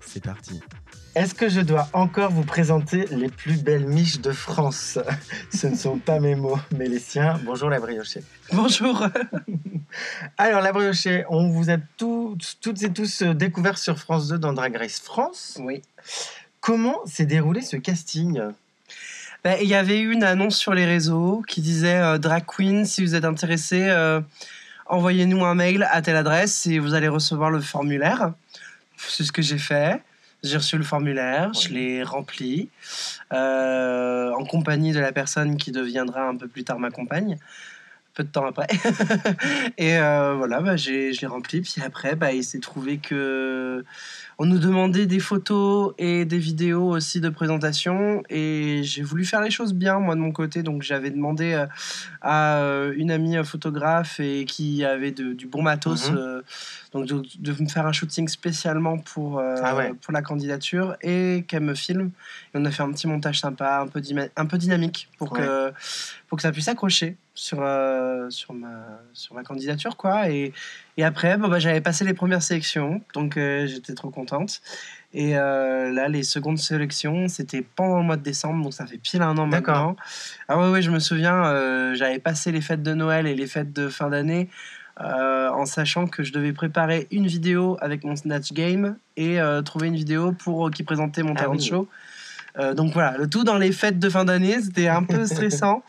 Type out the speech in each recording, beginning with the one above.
C'est parti. Est-ce que je dois encore vous présenter les plus belles miches de France? Ce ne sont pas mes mots, mais les siens. Bonjour la briochée. Bonjour. Alors la briochée, on vous a tous, toutes et tous euh, découverts sur France 2 dans Drag Race France. Oui. Comment s'est déroulé ce casting? Ben, Il y avait eu une annonce sur les réseaux qui disait euh, Drag Queen, si vous êtes intéressé, euh, envoyez-nous un mail à telle adresse et vous allez recevoir le formulaire. C'est ce que j'ai fait. J'ai reçu le formulaire, je l'ai rempli euh, en compagnie de la personne qui deviendra un peu plus tard ma compagne, peu de temps après. et euh, voilà, bah, j'ai- je l'ai rempli. Puis après, bah, il s'est trouvé que on nous demandait des photos et des vidéos aussi de présentation. Et j'ai voulu faire les choses bien, moi, de mon côté. Donc j'avais demandé euh, à euh, une amie photographe et qui avait de- du bon matos. Mhm. euh, donc de, de me faire un shooting spécialement pour, euh, Ah ouais. pour la candidature et qu'elle me filme. Et on a fait un petit montage sympa, un peu, dyma- un peu dynamique pour que, pour que ça puisse accrocher sur, euh, sur, ma, sur ma candidature. Quoi. Et, et après, bon, bah, j'avais passé les premières sélections, donc euh, j'étais trop contente. Et euh, là, les secondes sélections, c'était pendant le mois de décembre, donc ça fait pile un an maintenant. Ah ouais, ouais, je me souviens, euh, j'avais passé les fêtes de Noël et les fêtes de fin d'année en sachant que je devais préparer une vidéo avec mon Snatch Game et trouver une vidéo pour qui présentait mon Ah talent oui. show. Donc voilà, le tout dans les fêtes de fin d'année, c'était un peu stressant.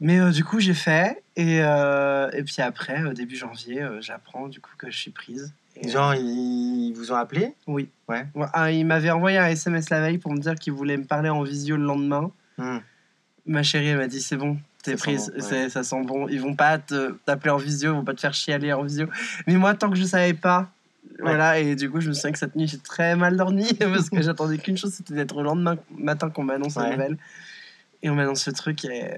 Mais euh, du coup, j'ai fait. Et, euh, et puis après, euh, début janvier, j'apprends du coup que je suis prise. Et, Genre, ils vous ont appelé? Oui. Ouais. Ah, il m'avait envoyé un SMS la veille pour me dire qu'il voulait me parler en visio le lendemain. Hmm. Ma chérie, elle m'a dit c'est bon, t'es prise, bon, ouais. c'est- ça sent bon. Ils vont pas t'appeler en visio, ils vont pas te faire chialer en visio. Mais moi, tant que je savais pas, voilà, et du coup, je me souviens que cette nuit, j'ai très mal dormi parce que j'attendais qu'une chose, c'était d'être le lendemain matin qu'on m'annonce la Ouais. nouvelle. Et on m'annonce ce truc, et,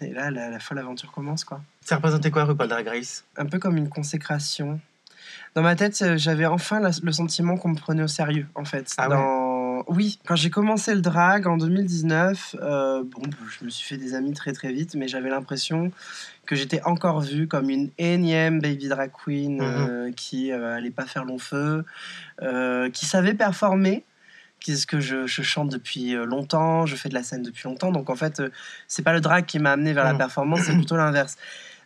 et là, la, la folle aventure commence, quoi. Ça représentait quoi RuPaul Drag Race? Un peu comme une consécration. Dans ma tête, euh, j'avais enfin la- le sentiment qu'on me prenait au sérieux, en fait. Ah ouais? Dans... Oui, quand j'ai commencé le drag en 2019, euh, bon, je me suis fait des amis très très vite, mais j'avais l'impression que j'étais encore vue comme une énième baby drag queen Mhm. euh, qui euh, allait pas faire long feu, qui savait performer, qui est ce que je, je chante depuis euh, longtemps, je fais de la scène depuis longtemps, donc en fait, euh, c'est pas le drag qui m'a amené vers la Mhm. performance, c'est plutôt l'inverse.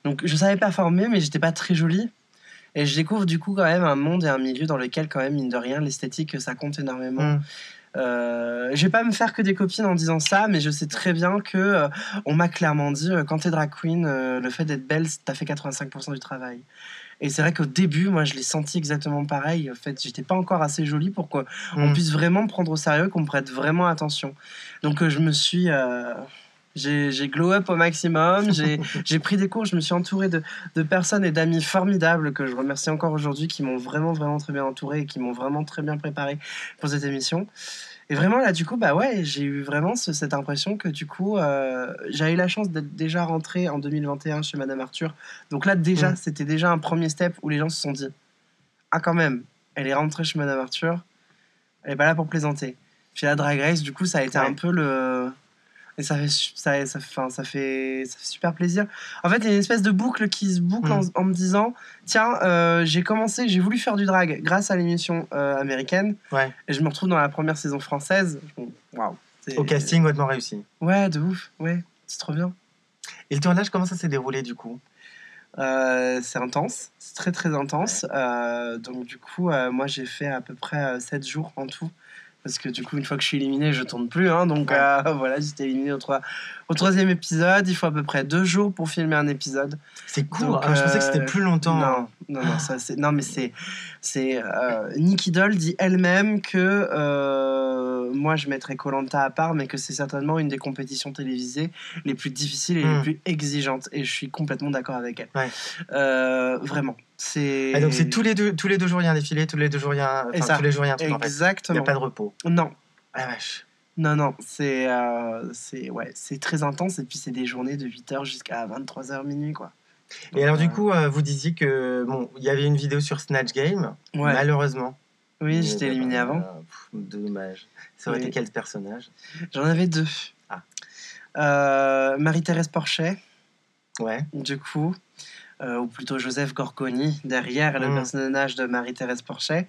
Donc je savais performer, mais j'étais pas très jolie. Et je découvre du coup quand même un monde et un milieu dans lequel quand même, mine de rien, l'esthétique, ça compte énormément. Hmm. Euh, je vais pas me faire que des copines en disant ça, mais je sais très bien que euh, on m'a clairement dit euh, quand t'es drag queen, euh, le fait d'être belle, t'as fait 85% du travail. Et c'est vrai qu'au début, moi, je l'ai senti exactement pareil. En fait, j'étais pas encore assez jolie pour qu'on Hmm. puisse vraiment me prendre au sérieux, qu'on me prête vraiment attention. Donc, euh, je me suis. euh, j'ai glow up au maximum, j'ai j'ai pris des cours, je me suis entouré de, de personnes et d'amis formidables que je remercie encore aujourd'hui, qui m'ont vraiment, vraiment très bien entouré et qui m'ont vraiment très bien préparé pour cette émission. Et vraiment, là, du coup, bah ouais, j'ai eu vraiment ce- cette impression que, du coup, euh, j'avais eu la chance d'être déjà rentré en 2021 chez Madame Arthur. Donc là, déjà, Mm. c'était déjà un premier step où les gens se sont dit Ah, quand même, elle est rentrée chez Madame Arthur, elle est pas là pour plaisanter. Puis la Drag Race, du coup, ça a été Ouais. un peu le. Et ça fait, su- ça, ça, enfin, ça, fait, ça fait super plaisir. En fait, il y a une espèce de boucle qui se boucle en, Mm. en me disant Tiens, euh, j'ai commencé, j'ai voulu faire du drag grâce à l'émission euh, américaine. Ouais. Et je me retrouve dans la première saison française. Waouh. Au casting, hautement réussi. Ouais, de ouf. Ouais, c'est trop bien. Et le tournage, comment ça s'est déroulé du coup? Euh, c'est intense, c'est très très intense. Donc du coup, moi j'ai fait à peu près 7 jours en tout. Parce que du coup, une fois que je suis éliminé, je tourne plus. hein. donc Ouais. euh, voilà, j'étais éliminé au, trois- au troisième épisode. Il faut à peu près deux jours pour filmer un épisode. C'est court. Donc, Ah, je pensais que c'était euh, plus longtemps. Non, non, non, ça, c'est, non mais c'est. C'est euh, Nikki Doll dit elle-même que euh, moi je mettrais Colanta à part, mais que c'est certainement une des compétitions télévisées les plus difficiles et Hmm. les plus exigeantes. Et je suis complètement d'accord avec elle. Ouais. Euh, vraiment. C'est... Donc c'est tous les deux, tous les deux jours il y a un défilé, tous les deux jours il y a un, Et ça. tous les jours il y a un truc en fait. Il Exactement. n'y a pas de repos. Non, Ah la vache. non, non. C'est, c'est, ouais, c'est très intense. Et puis c'est des journées de 8h jusqu'à 23h minuit, quoi. Et alors du Euh, coup, euh, vous disiez que bon, il y avait une vidéo sur Snatch Game, Ouais. malheureusement. Oui, j'étais éliminé avant. pff, dommage. Ça aurait Oui. été quel personnage? J'en avais deux. Ah. Euh, Marie-Thérèse Porchet, Ouais. du coup. euh, ou plutôt Joseph Gorgoni, derrière le Mm. personnage de Marie-Thérèse Porchet,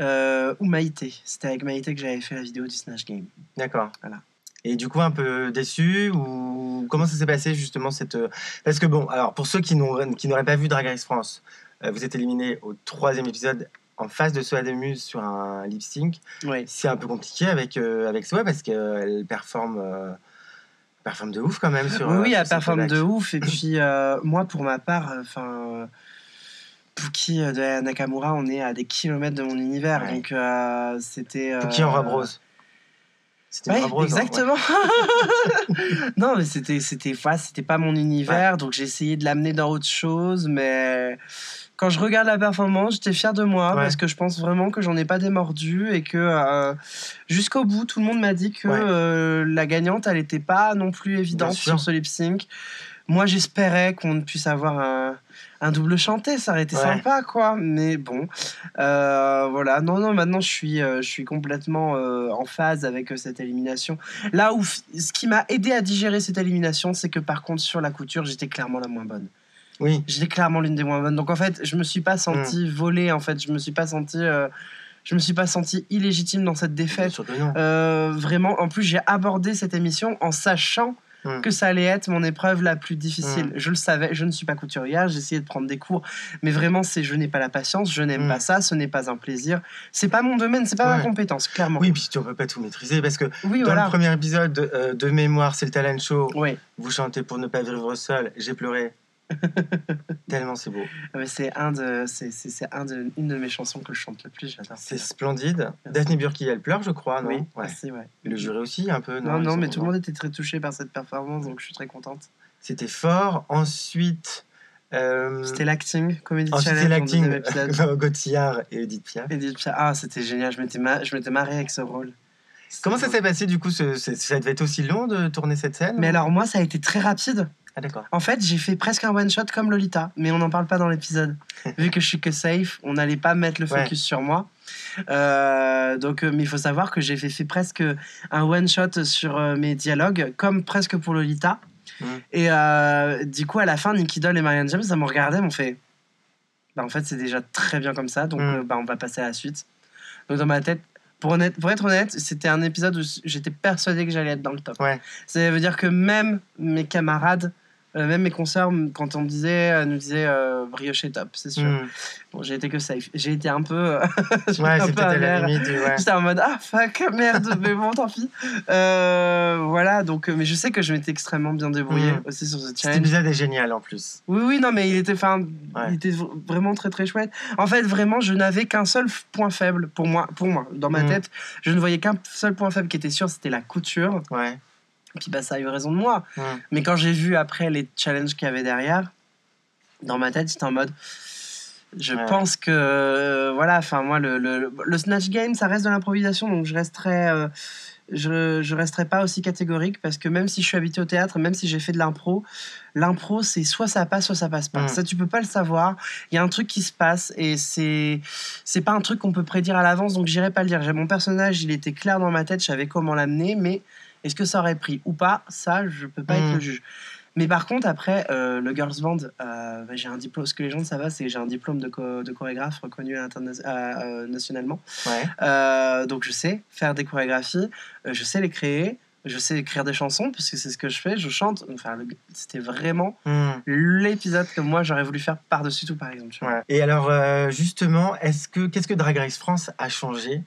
euh, ou Maïté. C'était avec Maïté que j'avais fait la vidéo du Snatch Game. D'accord. Voilà. Et du coup, un peu déçu ou comment ça s'est passé justement cette euh, parce que bon, alors pour ceux qui n'ont qui n'auraient pas vu Drag Race France, euh, vous êtes éliminé au troisième épisode en face de Soa Muse sur un lip sync. Oui. C'est un peu compliqué avec euh, avec Soa parce qu'elle performe euh, performe de ouf quand même sur. oui, oui, elle performe de ouf. Et puis, euh, moi, pour ma part, enfin. Pookie euh, de Nakamura, on est à des kilomètres de mon univers. Ouais. Donc, c'était. qui en robe rose C'était Ouais, hein, ouais. exactement. non, mais c'était c'était ouais, c'était pas mon univers, donc j'ai essayé de l'amener dans autre chose, mais quand je regarde la performance, j'étais fier de moi parce que je pense vraiment que j'en ai pas démordu et que euh, jusqu'au bout, tout le monde m'a dit que euh, la gagnante, elle était pas non plus évidente sur ce lip sync. Moi, j'espérais qu'on puisse avoir un, un double chanté, ça aurait été Ouais. sympa, quoi. Mais bon, euh, voilà. Non, non, maintenant, je suis, euh, je suis complètement euh, en phase avec cette élimination. Là où ce qui m'a aidé à digérer cette élimination, c'est que par contre, sur la couture, j'étais clairement la moins bonne. Oui. J'étais clairement l'une des moins bonnes. Donc en fait, je me suis pas senti Hmm. volée. En fait, je me suis pas senti, je me suis pas senti illégitime dans cette défaite. Euh, vraiment, en plus, j'ai abordé cette émission en sachant Mm. que ça allait être mon épreuve la plus difficile. Mm. Je le savais, je ne suis pas couturière, j'ai essayé de prendre des cours, mais vraiment, c'est je n'ai pas la patience, je n'aime Mm. pas ça, ce n'est pas un plaisir. C'est pas mon domaine, c'est pas ma compétence, clairement. Oui, puis tu ne peux pas tout maîtriser parce que Oui, dans voilà. le premier épisode de, euh, de mémoire, c'est le talent show. Oui, Vous chantez pour ne pas vivre seul. J'ai pleuré. Tellement c'est beau. mais c'est un de, c'est, un de, une de mes chansons que je chante le plus, j'adore. C'est splendide. Merci. Daphne Burki, elle pleure, je crois, non? Oui, Ouais. merci, ouais. Le jury aussi, un peu. Non, non, sont mais tout le monde était très touché par cette performance, donc je suis très contente. C'était fort. Ensuite, euh, C'était l'acting, Comedy ensuite Challenge, l'acting. épisode. Gauthiard et Edith Piaf. Edith Piaf. Ah, c'était génial, je m'étais, ma- je m'étais marrée avec ce rôle. Comment ça s'est passé du coup ce- Ça devait être aussi long de tourner cette scène? Mais alors, moi, ça a été très rapide. Ah d'accord. En fait, j'ai fait presque un one-shot comme Lolita, mais on n'en parle pas dans l'épisode. Vu que je suis que safe, on n'allait pas mettre le Ouais. focus sur moi. Euh, donc, euh, mais il faut savoir que j'ai fait, fait presque un one-shot sur euh, mes dialogues, comme presque pour Lolita. Mm. Et euh, du coup, à la fin, Nicky Doll et Marianne James, ça m'ont regardé, m'ont fait bah, En fait, c'est déjà très bien comme ça, donc Mm. bah, on va passer à la suite. Donc, dans ma tête, pour, honnête, pour être honnête, c'était un épisode où j'étais persuadé que j'allais être dans le top. Ouais. Ça veut dire que même mes camarades, euh, même mes consoeurs, m- quand on me disait, euh, nous disaient euh, brioche top, c'est sûr. Hmm. Bon, j'ai été que safe. J'ai été un peu. euh, Ouais, c'est peu peut-être la limite. Ouais. J'étais en mode ah fuck merde mais bon tant pis Euh, voilà donc mais je sais que je m'étais extrêmement bien débrouillé Mhm. aussi sur ce Cet challenge épisode est génial en plus. oui oui non mais il était Ouais. il était vraiment très très chouette en fait vraiment je n'avais qu'un seul point faible pour moi pour moi dans ma Mhm. tête je ne voyais qu'un seul point faible qui était sûr c'était la couture Ouais. Et puis bah ça a eu raison de moi mais quand j'ai vu après les challenges qu'il y avait derrière, dans ma tête, j'étais en mode. Je Ouais. pense que. euh, voilà, enfin, moi, le, le, le Snatch Game, ça reste de l'improvisation, donc je resterai. euh, je, je resterai pas aussi catégorique parce que même si je suis habitué au théâtre, même si j'ai fait de l'impro, l'impro c'est soit ça passe, soit ça passe pas. Mm. Ça tu peux pas le savoir. Il y a un truc qui se passe et c'est c'est pas un truc qu'on peut prédire à l'avance, donc j'irai pas le dire. J'ai mon personnage, il était clair dans ma tête, je savais comment l'amener, mais est-ce que ça aurait pris ou pas Ça, je peux pas être le juge. Mais par contre, après, euh, le Girls Band, euh, bah, j'ai un diplôme. Ce que les gens ne savent pas, c'est que j'ai un diplôme de, chorégraphe reconnu euh, nationalement. Ouais. Donc je sais faire des chorégraphies, je sais les créer, je sais écrire des chansons, parce que c'est ce que je fais, je chante. Enfin, c'était vraiment Hmm. l'épisode que moi j'aurais voulu faire par-dessus tout, par exemple. Ouais. Et alors, euh, justement, est-ce que qu'est-ce que Drag Race France a changé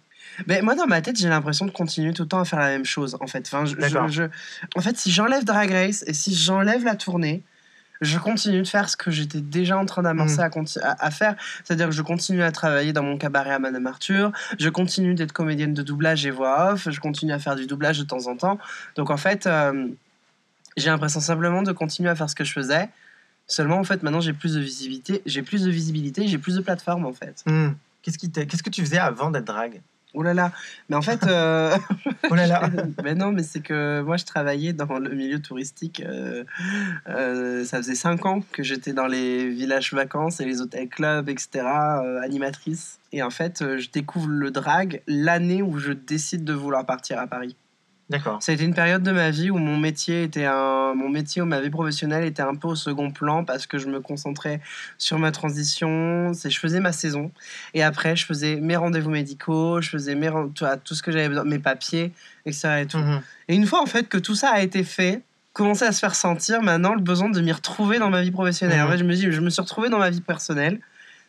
Mais moi, dans ma tête, j'ai l'impression de continuer tout le temps à faire la même chose, en fait. Enfin, je, D'accord. je- je- En fait, si j'enlève Drag Race et si j'enlève la tournée, je continue de faire ce que j'étais déjà en train d'amorcer Mm. à, conti- à, à faire. C'est-à-dire que je continue à travailler dans mon cabaret à Madame Arthur, je continue d'être comédienne de doublage et voix off, je continue à faire du doublage de temps en temps. Donc, en fait, euh, j'ai l'impression simplement de continuer à faire ce que je faisais. Seulement, en fait, maintenant, j'ai plus de visibilité, j'ai plus de visibilité, j'ai plus de plateformes, en fait. Hmm. Qu'est-ce qui qu'est-ce que tu faisais avant d'être drag? Oh là là Mais en fait... euh, Oh là là mais non, mais c'est que moi je travaillais dans le milieu touristique. euh, euh, ça faisait 5 ans que j'étais dans les villages vacances et les hôtels clubs, etc., euh, animatrice. Et en fait, je découvre le drag l'année où je décide de vouloir partir à Paris. D'accord. Ça a été une période de ma vie où mon métier était un, mon métier ou ma vie professionnelle était un peu au second plan parce que je me concentrais sur ma transition. C'est, je faisais ma saison et après je faisais mes rendez-vous médicaux, je faisais mes, tout, ce que j'avais besoin, mes papiers, etc. Et tout. Mhm. Et une fois en fait que tout ça a été fait, commençait à se faire sentir maintenant le besoin de m'y retrouver dans ma vie professionnelle. Mhm. En fait, je me dis, je me suis retrouvé dans ma vie personnelle.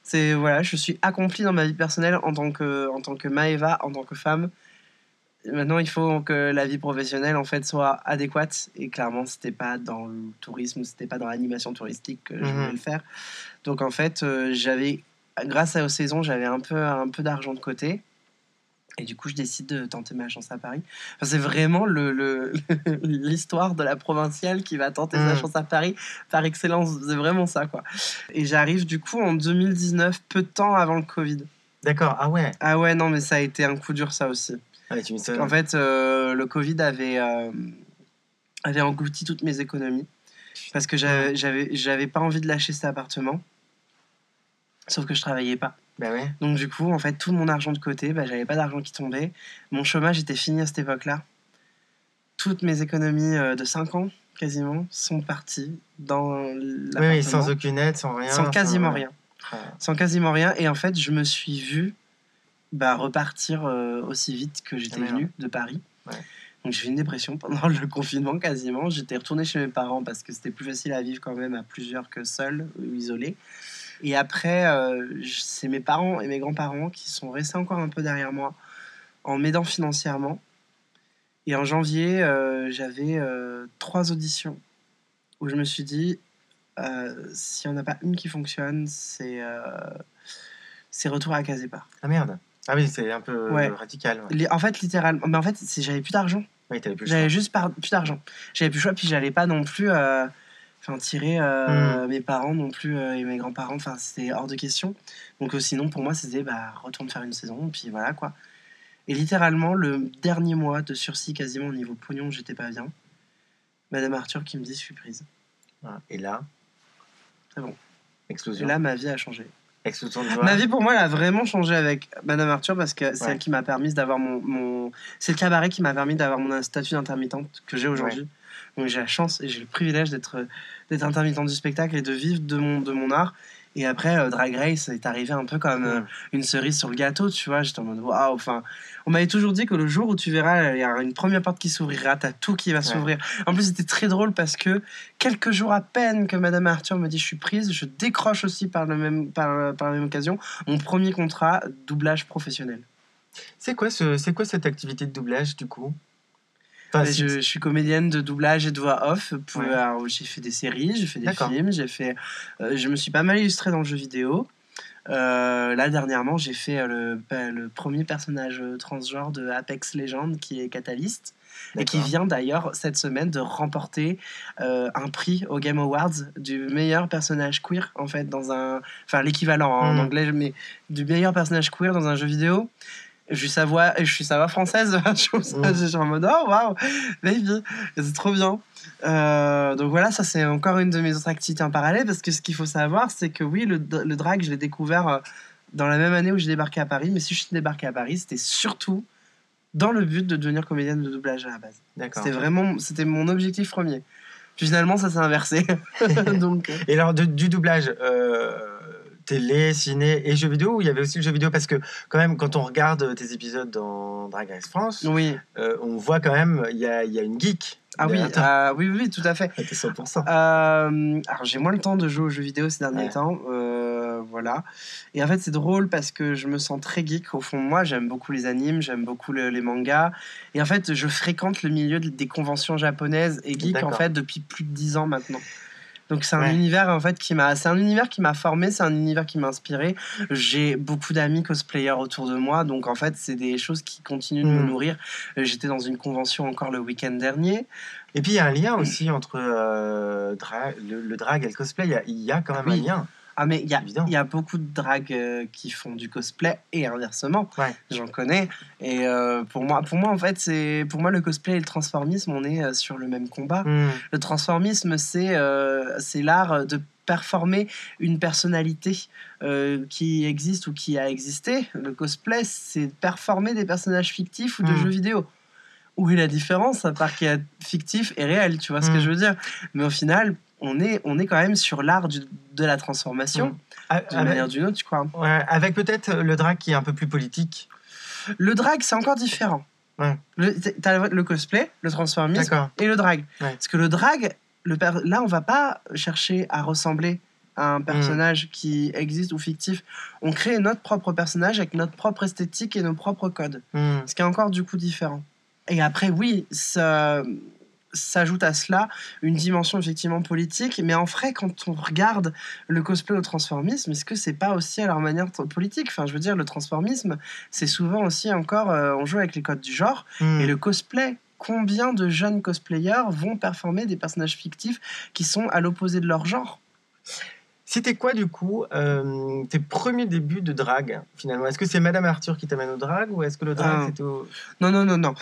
C'est voilà, je suis accomplie dans ma vie personnelle en tant que en tant que Maëva, en tant que femme. Maintenant, il faut que la vie professionnelle en fait soit adéquate et clairement, c'était pas dans le tourisme, c'était pas dans l'animation touristique que je Mhm. voulais le faire. Donc en fait, euh, j'avais grâce à aux saisons, j'avais un peu un peu d'argent de côté. Et du coup, je décide de tenter ma chance à Paris. Enfin, c'est vraiment le, l'histoire de la provinciale qui va tenter sa Mm. chance à Paris par excellence. C'est vraiment ça, quoi. Et j'arrive du coup en 2019, peu de temps avant le Covid. D'accord. Ah ouais. Ah ouais, non, mais ça a été un coup dur, ça aussi. Ah, tu. En fait, euh, le Covid avait, euh, avait englouti toutes mes économies. Parce que j'avais, pas envie de lâcher cet appartement. Sauf que je travaillais pas. Bah ouais. Donc du coup, en fait, tout mon argent de côté, bah, j'avais pas d'argent qui tombait. Mon chômage était fini à cette époque-là. Toutes mes économies euh, de 5 ans, quasiment, sont parties dans l'appartement. oui, sans aucune aide, sans rien. Sans quasiment rien. Ah. Sans quasiment rien. Et en fait, je me suis vu bah, repartir euh, aussi vite que j'étais Ah, merde. venu de Paris. Ouais. Donc j'ai eu une dépression pendant le confinement quasiment. J'étais retourné chez mes parents parce que c'était plus facile à vivre quand même à plusieurs que seul ou isolé. Et après, euh, c'est mes parents et mes grands-parents qui sont restés encore un peu derrière moi en m'aidant financièrement. Et en janvier, euh, j'avais euh, trois auditions où je me suis dit, s'il n'y en a pas une qui fonctionne, c'est c'est retour à Casepa. Ah merde. Ah oui, c'est un peu Ouais. radical. Ouais. En fait, littéralement, mais en fait, j'avais plus d'argent. Oui, t'avais plus J'avais juste par- plus d'argent. J'avais plus le choix, puis j'allais pas non plus euh, enfin, tirer euh, mes parents non plus euh, et mes grands-parents. Enfin, c'était hors de question. Donc euh, sinon, pour moi, c'était bah, retourne faire une saison, puis voilà quoi. Et littéralement, le dernier mois de sursis, quasiment au niveau pognon, j'étais pas bien. Madame Arthur qui me dit, je suis prise. Voilà. Et là. C'est bon. Et Explosion. là, ma vie a changé. Ma vie, pour moi, elle a vraiment changé avec Madame Arthur parce que c'est Ouais. elle qui m'a permis d'avoir mon, mon... C'est le cabaret qui m'a permis d'avoir mon statut d'intermittente que j'ai aujourd'hui. Donc j'ai la chance et j'ai le privilège d'être d'être intermittent du spectacle et de vivre de mon, de mon art. Et après, euh, Drag Race est arrivé un peu comme euh, une cerise sur le gâteau, tu vois. J'étais en mode waouh. Enfin, on m'avait toujours dit que le jour où tu verras, il y aura une première porte qui s'ouvrira, t'as tout qui va s'ouvrir. En plus, c'était très drôle parce que quelques jours à peine que Madame Arthur me dit je suis prise, je décroche aussi par, le même, par, par la même occasion mon premier contrat doublage professionnel. C'est quoi, ce... c'est quoi cette activité de doublage du coup? Enfin, si- je, je suis comédienne de doublage et de voix off. Ouais. j'ai fait des séries, j'ai fait des films, j'ai fait, euh, je me suis pas mal illustrée dans le jeu vidéo. Euh, là dernièrement, j'ai fait euh, le, premier personnage transgenre de Apex Legends qui est Catalyst et qui vient d'ailleurs cette semaine de remporter euh, un prix au Game Awards du meilleur personnage queer en fait dans un, enfin l'équivalent en Mhm. anglais, mais du meilleur personnage queer dans un jeu vidéo. Je suis sa voix, et je suis sa voix française. je suis en mode oh waouh, baby, c'est trop bien. Euh, donc voilà, ça c'est encore une de mes autres activités en parallèle parce que ce qu'il faut savoir, c'est que oui, le, le drag, je l'ai découvert euh, dans la même année où j'ai débarqué à Paris, mais si je suis débarqué à Paris, c'était surtout dans le but de devenir comédienne de doublage à la base. C'était vraiment, c'était mon objectif premier. Puis finalement, ça s'est inversé. Donc, euh, Et alors, de- du doublage euh, télé, ciné et jeux vidéo, ou il y avait aussi le jeu vidéo? Parce que, quand même, quand on regarde tes épisodes dans Drag Race France, oui. euh, on voit quand même, il y a, il y a une geek. Ah oui, ah oui, oui, oui, tout à fait. T'es 100%. Euh, alors j'ai moins le temps de jouer aux jeux vidéo ces derniers Ouais. temps, euh, voilà. Et en fait c'est drôle parce que je me sens très geek au fond moi. J'aime beaucoup les animes, j'aime beaucoup le- les mangas. Et en fait je fréquente le milieu de- des conventions japonaises et geek en fait depuis plus de 10 ans maintenant. Donc c'est un Ouais. univers en fait qui m'a, c'est un univers qui m'a formé, c'est un univers qui m'a inspiré. J'ai beaucoup d'amis cosplayers autour de moi, donc en fait c'est des choses qui continuent de me Mm. nourrir. Euh, J'étais dans une convention encore le week-end dernier. Et puis, il y a un lien aussi entre euh, dra- le, le drag et le cosplay. Il y a, il y a quand même Oui. un lien. Ah mais il y y a beaucoup de drags euh, qui font du cosplay et inversement. Ouais. J'en connais. Et euh, pour moi, pour moi en fait, c'est pour moi le cosplay et le transformisme, on est euh, sur le même combat. Hmm. Le transformisme, c'est euh, l'art de performer une personnalité euh, qui existe ou qui a existé. Le cosplay, c'est performer des personnages fictifs ou de Mm. jeux vidéo. où est la différence à part qu'il y a fictif et réel, tu vois ce que Mm. je veux dire? Mais au final, on est, on est quand même sur l'art de la transformation, Mm. Ah, d'une manière ou d'une autre, tu crois. ouais, avec peut-être le drag qui est un peu plus politique. Le drag, c'est encore différent. Ouais. Le, t'as le cosplay, le transformisme et le drag. Ouais. Parce que le drag, le là, on va pas chercher à ressembler à un Mm. personnage qui existe ou fictif. On crée notre propre personnage avec notre propre esthétique et nos propres codes. Hmm. Ce qui est encore du coup différent. Et après, oui, ça s'ajoute à cela une dimension effectivement politique, mais en vrai, quand on regarde le cosplay au transformisme, est-ce que c'est pas aussi à leur manière politique? Enfin, je veux dire, le transformisme, c'est souvent aussi encore, euh, on joue avec les codes du genre, Hmm. et le cosplay, combien de jeunes cosplayers vont performer des personnages fictifs qui sont à l'opposé de leur genre? C'était quoi du coup euh, tes premiers débuts de drag finalement? Est-ce que c'est Madame Arthur qui t'amène au drag ou est-ce que le drag Ah. c'était au... Non, non, non, non.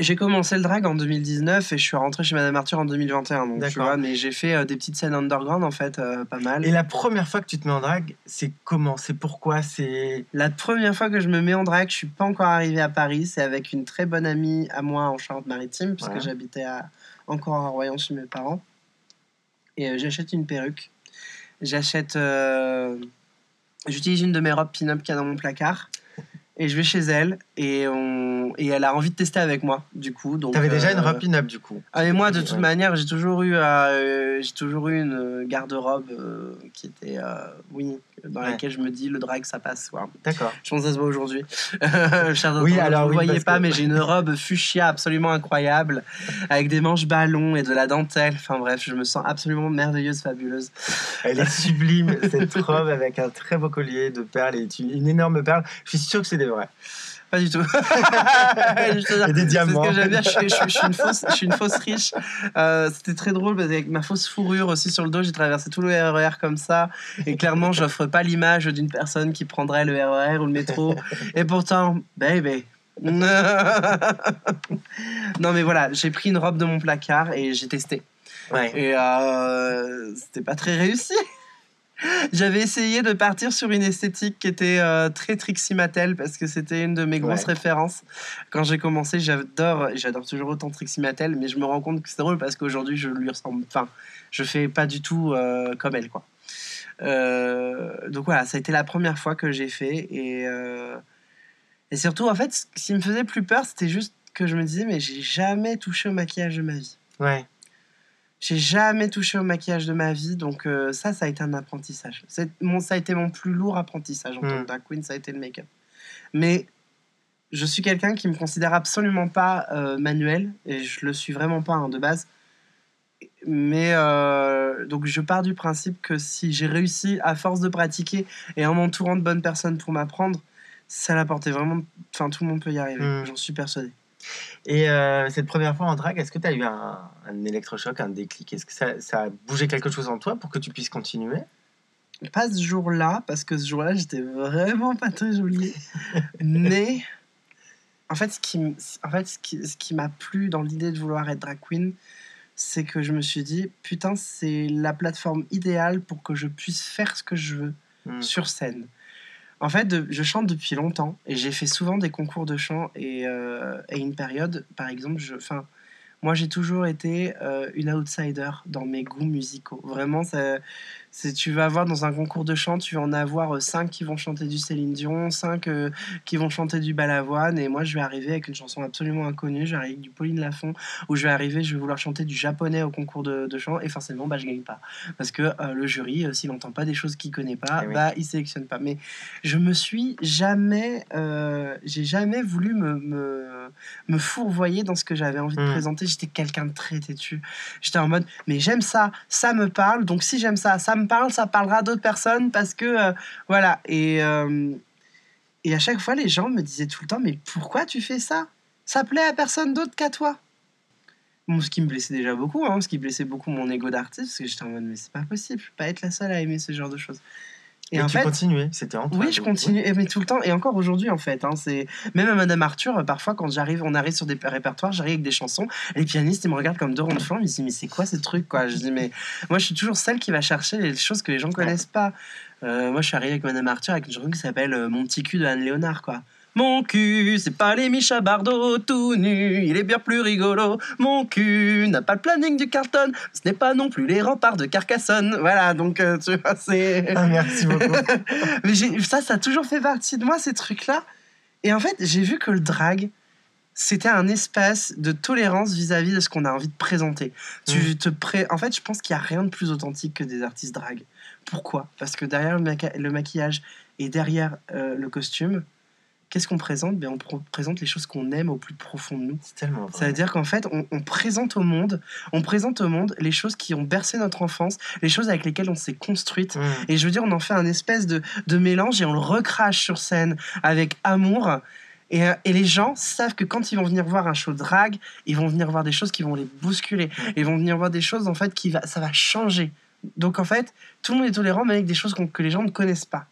J'ai commencé le drag en 2019 et je suis rentré chez Madame Arthur en 2021. Donc, tu D'accord. vois, mais j'ai fait euh, des petites scènes underground en fait, euh, pas mal. Et la première fois que tu te mets en drag, c'est comment? C'est pourquoi? C'est La première fois que je me mets en drag, je suis pas encore arrivé à Paris. C'est avec une très bonne amie à moi en Charente-Maritime, puisque Ouais. j'habitais à, encore à Royan chez mes parents. Et euh, j'achète une perruque. J'achète. J'utilise une de mes robes pin-up qu'il y a dans mon placard. Et je vais chez elle et, on... et elle a envie de tester avec moi, du coup. donc, T'avais déjà une euh, robe pin-up du coup. Ah, mais moi, de toute Ouais. manière, j'ai toujours eu, euh, j'ai toujours eu une euh, garde-robe euh, qui était, euh, oui, dans Ouais. laquelle je me dis le drag ça passe. Quoi. D'accord. Je pense que ça se voit aujourd'hui. Oui, alors vous ne oui, voyez pas, que- mais j'ai une robe fuchsia absolument incroyable, avec des manches ballons et de la dentelle. Enfin bref, je me sens absolument merveilleuse, fabuleuse. Elle est sublime cette robe avec un très beau collier de perles et une, une énorme perle. Je suis sûr que c'est des vrais. Pas du tout. Dire, Et des C'est diamants. ce que j'aime bien, je suis, je suis- je suis une fausse, je suis une fausse riche. Euh, C'était très drôle parce qu'avec ma fausse fourrure aussi sur le dos, j'ai traversé tout le RER comme ça. Et clairement, j'offre pas l'image d'une personne qui prendrait le RER ou le métro. Et pourtant, baby. non mais voilà, j'ai pris une robe de mon placard et j'ai testé. Ouais. Et euh, c'était pas très réussi. J'avais essayé de partir sur une esthétique qui était euh, très Trixie Mattel parce que c'était une de mes grosses Ouais. références. Quand j'ai commencé, j'adore, j'adore toujours autant Trixie Mattel, mais je me rends compte que c'est drôle parce qu'aujourd'hui je lui ressemble. Enfin, je fais pas du tout euh, comme elle, quoi. Euh, donc voilà, ça a été la première fois que j'ai fait et et surtout en fait, ce qui me faisait plus peur, c'était juste que je me disais mais j'ai jamais touché au maquillage de ma vie. Ouais. J'ai jamais touché au maquillage de ma vie, donc euh, ça, ça a été un apprentissage. C'est mon, ça a été mon plus lourd apprentissage en tant Mm. que drag queen, ça a été le make-up. Mais je suis quelqu'un qui me considère absolument pas euh, manuel, et je le suis vraiment pas hein, de base. Mais euh, donc je pars du principe que si j'ai réussi à force de pratiquer et en m'entourant de bonnes personnes pour m'apprendre, ça l'a porté vraiment. Enfin, tout le monde peut y arriver, Mm. j'en suis persuadé. Et euh, cette première fois en drag, est-ce que tu as eu un, un électrochoc, un déclic? Est-ce que ça, ça a bougé quelque chose en toi pour que tu puisses continuer? Pas ce jour-là, parce que ce jour-là, j'étais vraiment pas très jolie. Mais en fait, ce qui, m- en fait, ce qui, ce qui m'a plu dans l'idée de vouloir être drag queen, c'est que je me suis dit, putain, c'est la plateforme idéale pour que je puisse faire ce que je veux Hmm. sur scène. En fait, je chante depuis longtemps et j'ai fait souvent des concours de chant et, euh, une période, par exemple, je, enfin, moi j'ai toujours été euh, une outsider dans mes goûts musicaux. Vraiment, ça, tu vas avoir dans un concours de chant, tu vas en avoir 5 qui vont chanter du Céline Dion, 5 qui vont chanter du Balavoine et moi je vais arriver avec une chanson absolument inconnue, je vais arriver avec du Pauline Lafont où je vais arriver, je vais vouloir chanter du japonais au concours de, de chant et forcément bah, je gagne pas parce que euh, le jury, euh, s'il n'entend pas des choses qu'il connaît pas, Eh oui. bah il sélectionne pas. Mais je me suis jamais, euh, j'ai jamais voulu me, me, me fourvoyer dans ce que j'avais envie de Mm. présenter. J'étais quelqu'un de très têtu. J'étais en mode, mais j'aime ça, ça me parle. Donc si j'aime ça, ça me parle, ça parlera d'autres personnes parce que euh, voilà. Et euh, et à chaque fois, les gens me disaient tout le temps, mais pourquoi tu fais ça? Ça plaît à personne d'autre qu'à toi. Bon, ce qui me blessait déjà beaucoup, hein, ce qui blessait beaucoup mon ego d'artiste, parce que j'étais en mode, mais c'est pas possible, je peux pas être la seule à aimer ce genre de choses. Et, en tu fait, continuais, c'était en toi. oui, je continue, mais tout le temps, et encore aujourd'hui en fait. Hein, c'est même à Madame Arthur, euh, parfois quand j'arrive, on arrive sur des répertoires, j'arrive avec des chansons, les pianistes ils me regardent comme deux ronds de flanc, ils me disent mais c'est quoi ce truc quoi? Je dis mais moi je suis toujours celle qui va chercher les choses que les gens connaissent pas. Euh, moi je suis arrivée avec Madame Arthur avec une chanson qui s'appelle euh, Mon petit cul de Anne Léonard quoi. Mon cul, c'est pas les Micha Bardot tout nu, il est bien plus rigolo. Mon cul n'a pas le planning du Carlton, ce n'est pas non plus les remparts de Carcassonne. Voilà, donc euh, tu vois, c'est. Ah, merci beaucoup. Mais ça, ça a toujours fait partie de moi, ces trucs-là. Et en fait, j'ai vu que le drag, c'était un espace de tolérance vis-à-vis de ce qu'on a envie de présenter. Tu te pré... En fait, je pense qu'il n'y a rien de plus authentique que des artistes drag. Pourquoi? Parce que derrière le maquillage et derrière euh, le costume, qu'est-ce qu'on présente? Ben, On présente les choses qu'on aime au plus profond de nous. C'est tellement vrai. Ça veut dire qu'en fait, on, on présente au monde, on présente au monde les choses qui ont bercé notre enfance, les choses avec lesquelles on s'est construite. Mm. Et je veux dire, on en fait un espèce de, de mélange et on le recrache sur scène avec amour. Et, euh, et les gens savent que quand ils vont venir voir un show drag, ils vont venir voir des choses qui vont les bousculer. Ils vont venir voir des choses, en fait, qui va, ça va changer. Donc, en fait, tout le monde est tolérant, mais avec des choses que les gens ne connaissent pas.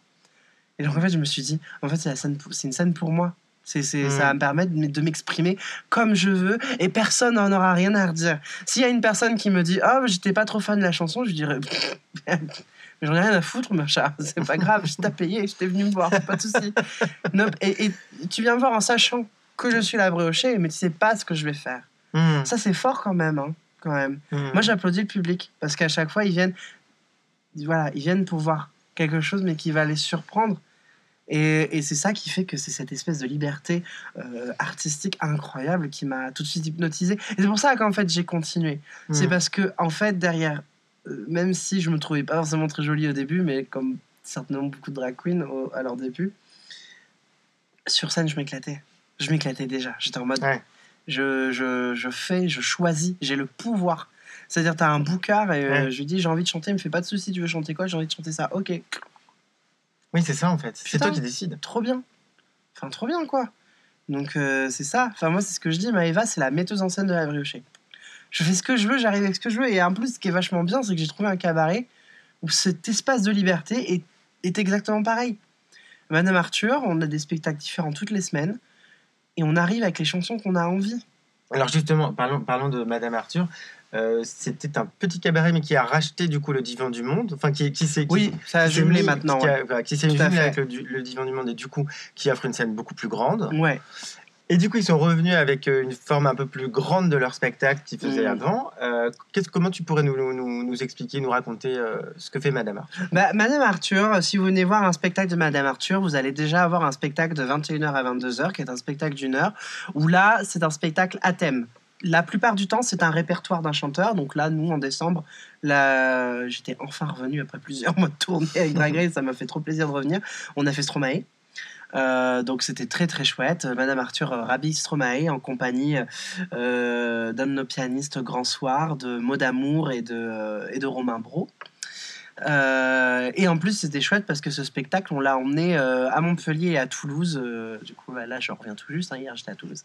Et donc, en fait, je me suis dit, en fait, c'est une scène pour moi. C'est, c'est, Mm. Ça va me permettre de m'exprimer comme je veux et personne n'en aura rien à redire. S'il y a une personne qui me dit Ah, j'étais pas trop fan de la chanson, je dirais Mais j'en ai rien à foutre, ma chat. C'est pas grave, je t'ai payé, je t'ai venu me voir, pas de souci. Nope. Et, et tu viens me voir en sachant que je suis la briochée, mais tu sais pas ce que je vais faire. Mm. Ça, c'est fort quand même. Hein, quand même. Mm. Moi, j'applaudis le public parce qu'à chaque fois, ils viennent, voilà, ils viennent pour voir quelque chose, mais qui va les surprendre. Et, et c'est ça qui fait que c'est cette espèce de liberté euh, artistique incroyable qui m'a tout de suite hypnotisé. Et c'est pour ça qu'en fait, j'ai continué. C'est Mm. parce que, en fait, derrière, euh, même si je me trouvais pas forcément très jolie au début, mais comme certainement beaucoup de drag queens au- à leur début, sur scène, je m'éclatais. Je m'éclatais déjà. J'étais en mode, Ouais. je, je, je fais, je choisis, j'ai le pouvoir. C'est-à-dire, tu as un boucard et euh, Ouais. je lui dis, j'ai envie de chanter, il me fait pas de soucis, tu veux chanter quoi? J'ai envie de chanter ça. Ok, Oui, c'est ça en fait. C'est toi qui décides. trop bien. Enfin, trop bien, quoi. Donc, euh, c'est ça. Enfin, moi, c'est ce que je dis. Maëva, c'est la metteuse en scène de la briochée. Je fais ce que je veux, j'arrive avec ce que je veux. Et en plus, ce qui est vachement bien, c'est que j'ai trouvé un cabaret où cet espace de liberté est, est exactement pareil. Madame Arthur, on a des spectacles différents toutes les semaines. Et on arrive avec les chansons qu'on a envie. Alors justement, parlons, parlons de Madame Arthur. Euh, C'était un petit cabaret, mais qui a racheté du coup le Divan du Monde. Enfin, qui, qui s'est Oui, ça a jumelé maintenant. Qui, a- s'est jumelé avec le, le Divan du Monde et du coup qui offre une scène beaucoup plus grande. Ouais. Et du coup, ils sont revenus avec euh, une forme un peu plus grande de leur spectacle qu'ils faisaient Mhm. avant. Euh, comment tu pourrais nous, nous, nous- nous expliquer, nous raconter euh, ce que fait Madame Arthur? Bah, Madame Arthur, si vous venez voir un spectacle de Madame Arthur, vous allez déjà avoir un spectacle de 21h à 22h, qui est un spectacle d'une heure, où là, c'est un spectacle à thème. La plupart du temps, c'est un répertoire d'un chanteur. Donc là, nous, en décembre, là, j'étais enfin revenu après plusieurs mois de tournée avec Drag Race. Ça m'a fait trop plaisir de revenir. On a fait Stromae. Euh, donc c'était très très chouette. Madame Arthur euh, Rabi Stromae en compagnie euh, d'un de nos pianistes Grand Soir, de Maud Amour et de, euh, et de Romain Bro. Euh, et en plus, c'était chouette parce que ce spectacle, on l'a emmené euh, à Montpellier et à Toulouse. Euh, du coup, bah, là, je reviens tout juste. hein, hier, j'étais à Toulouse.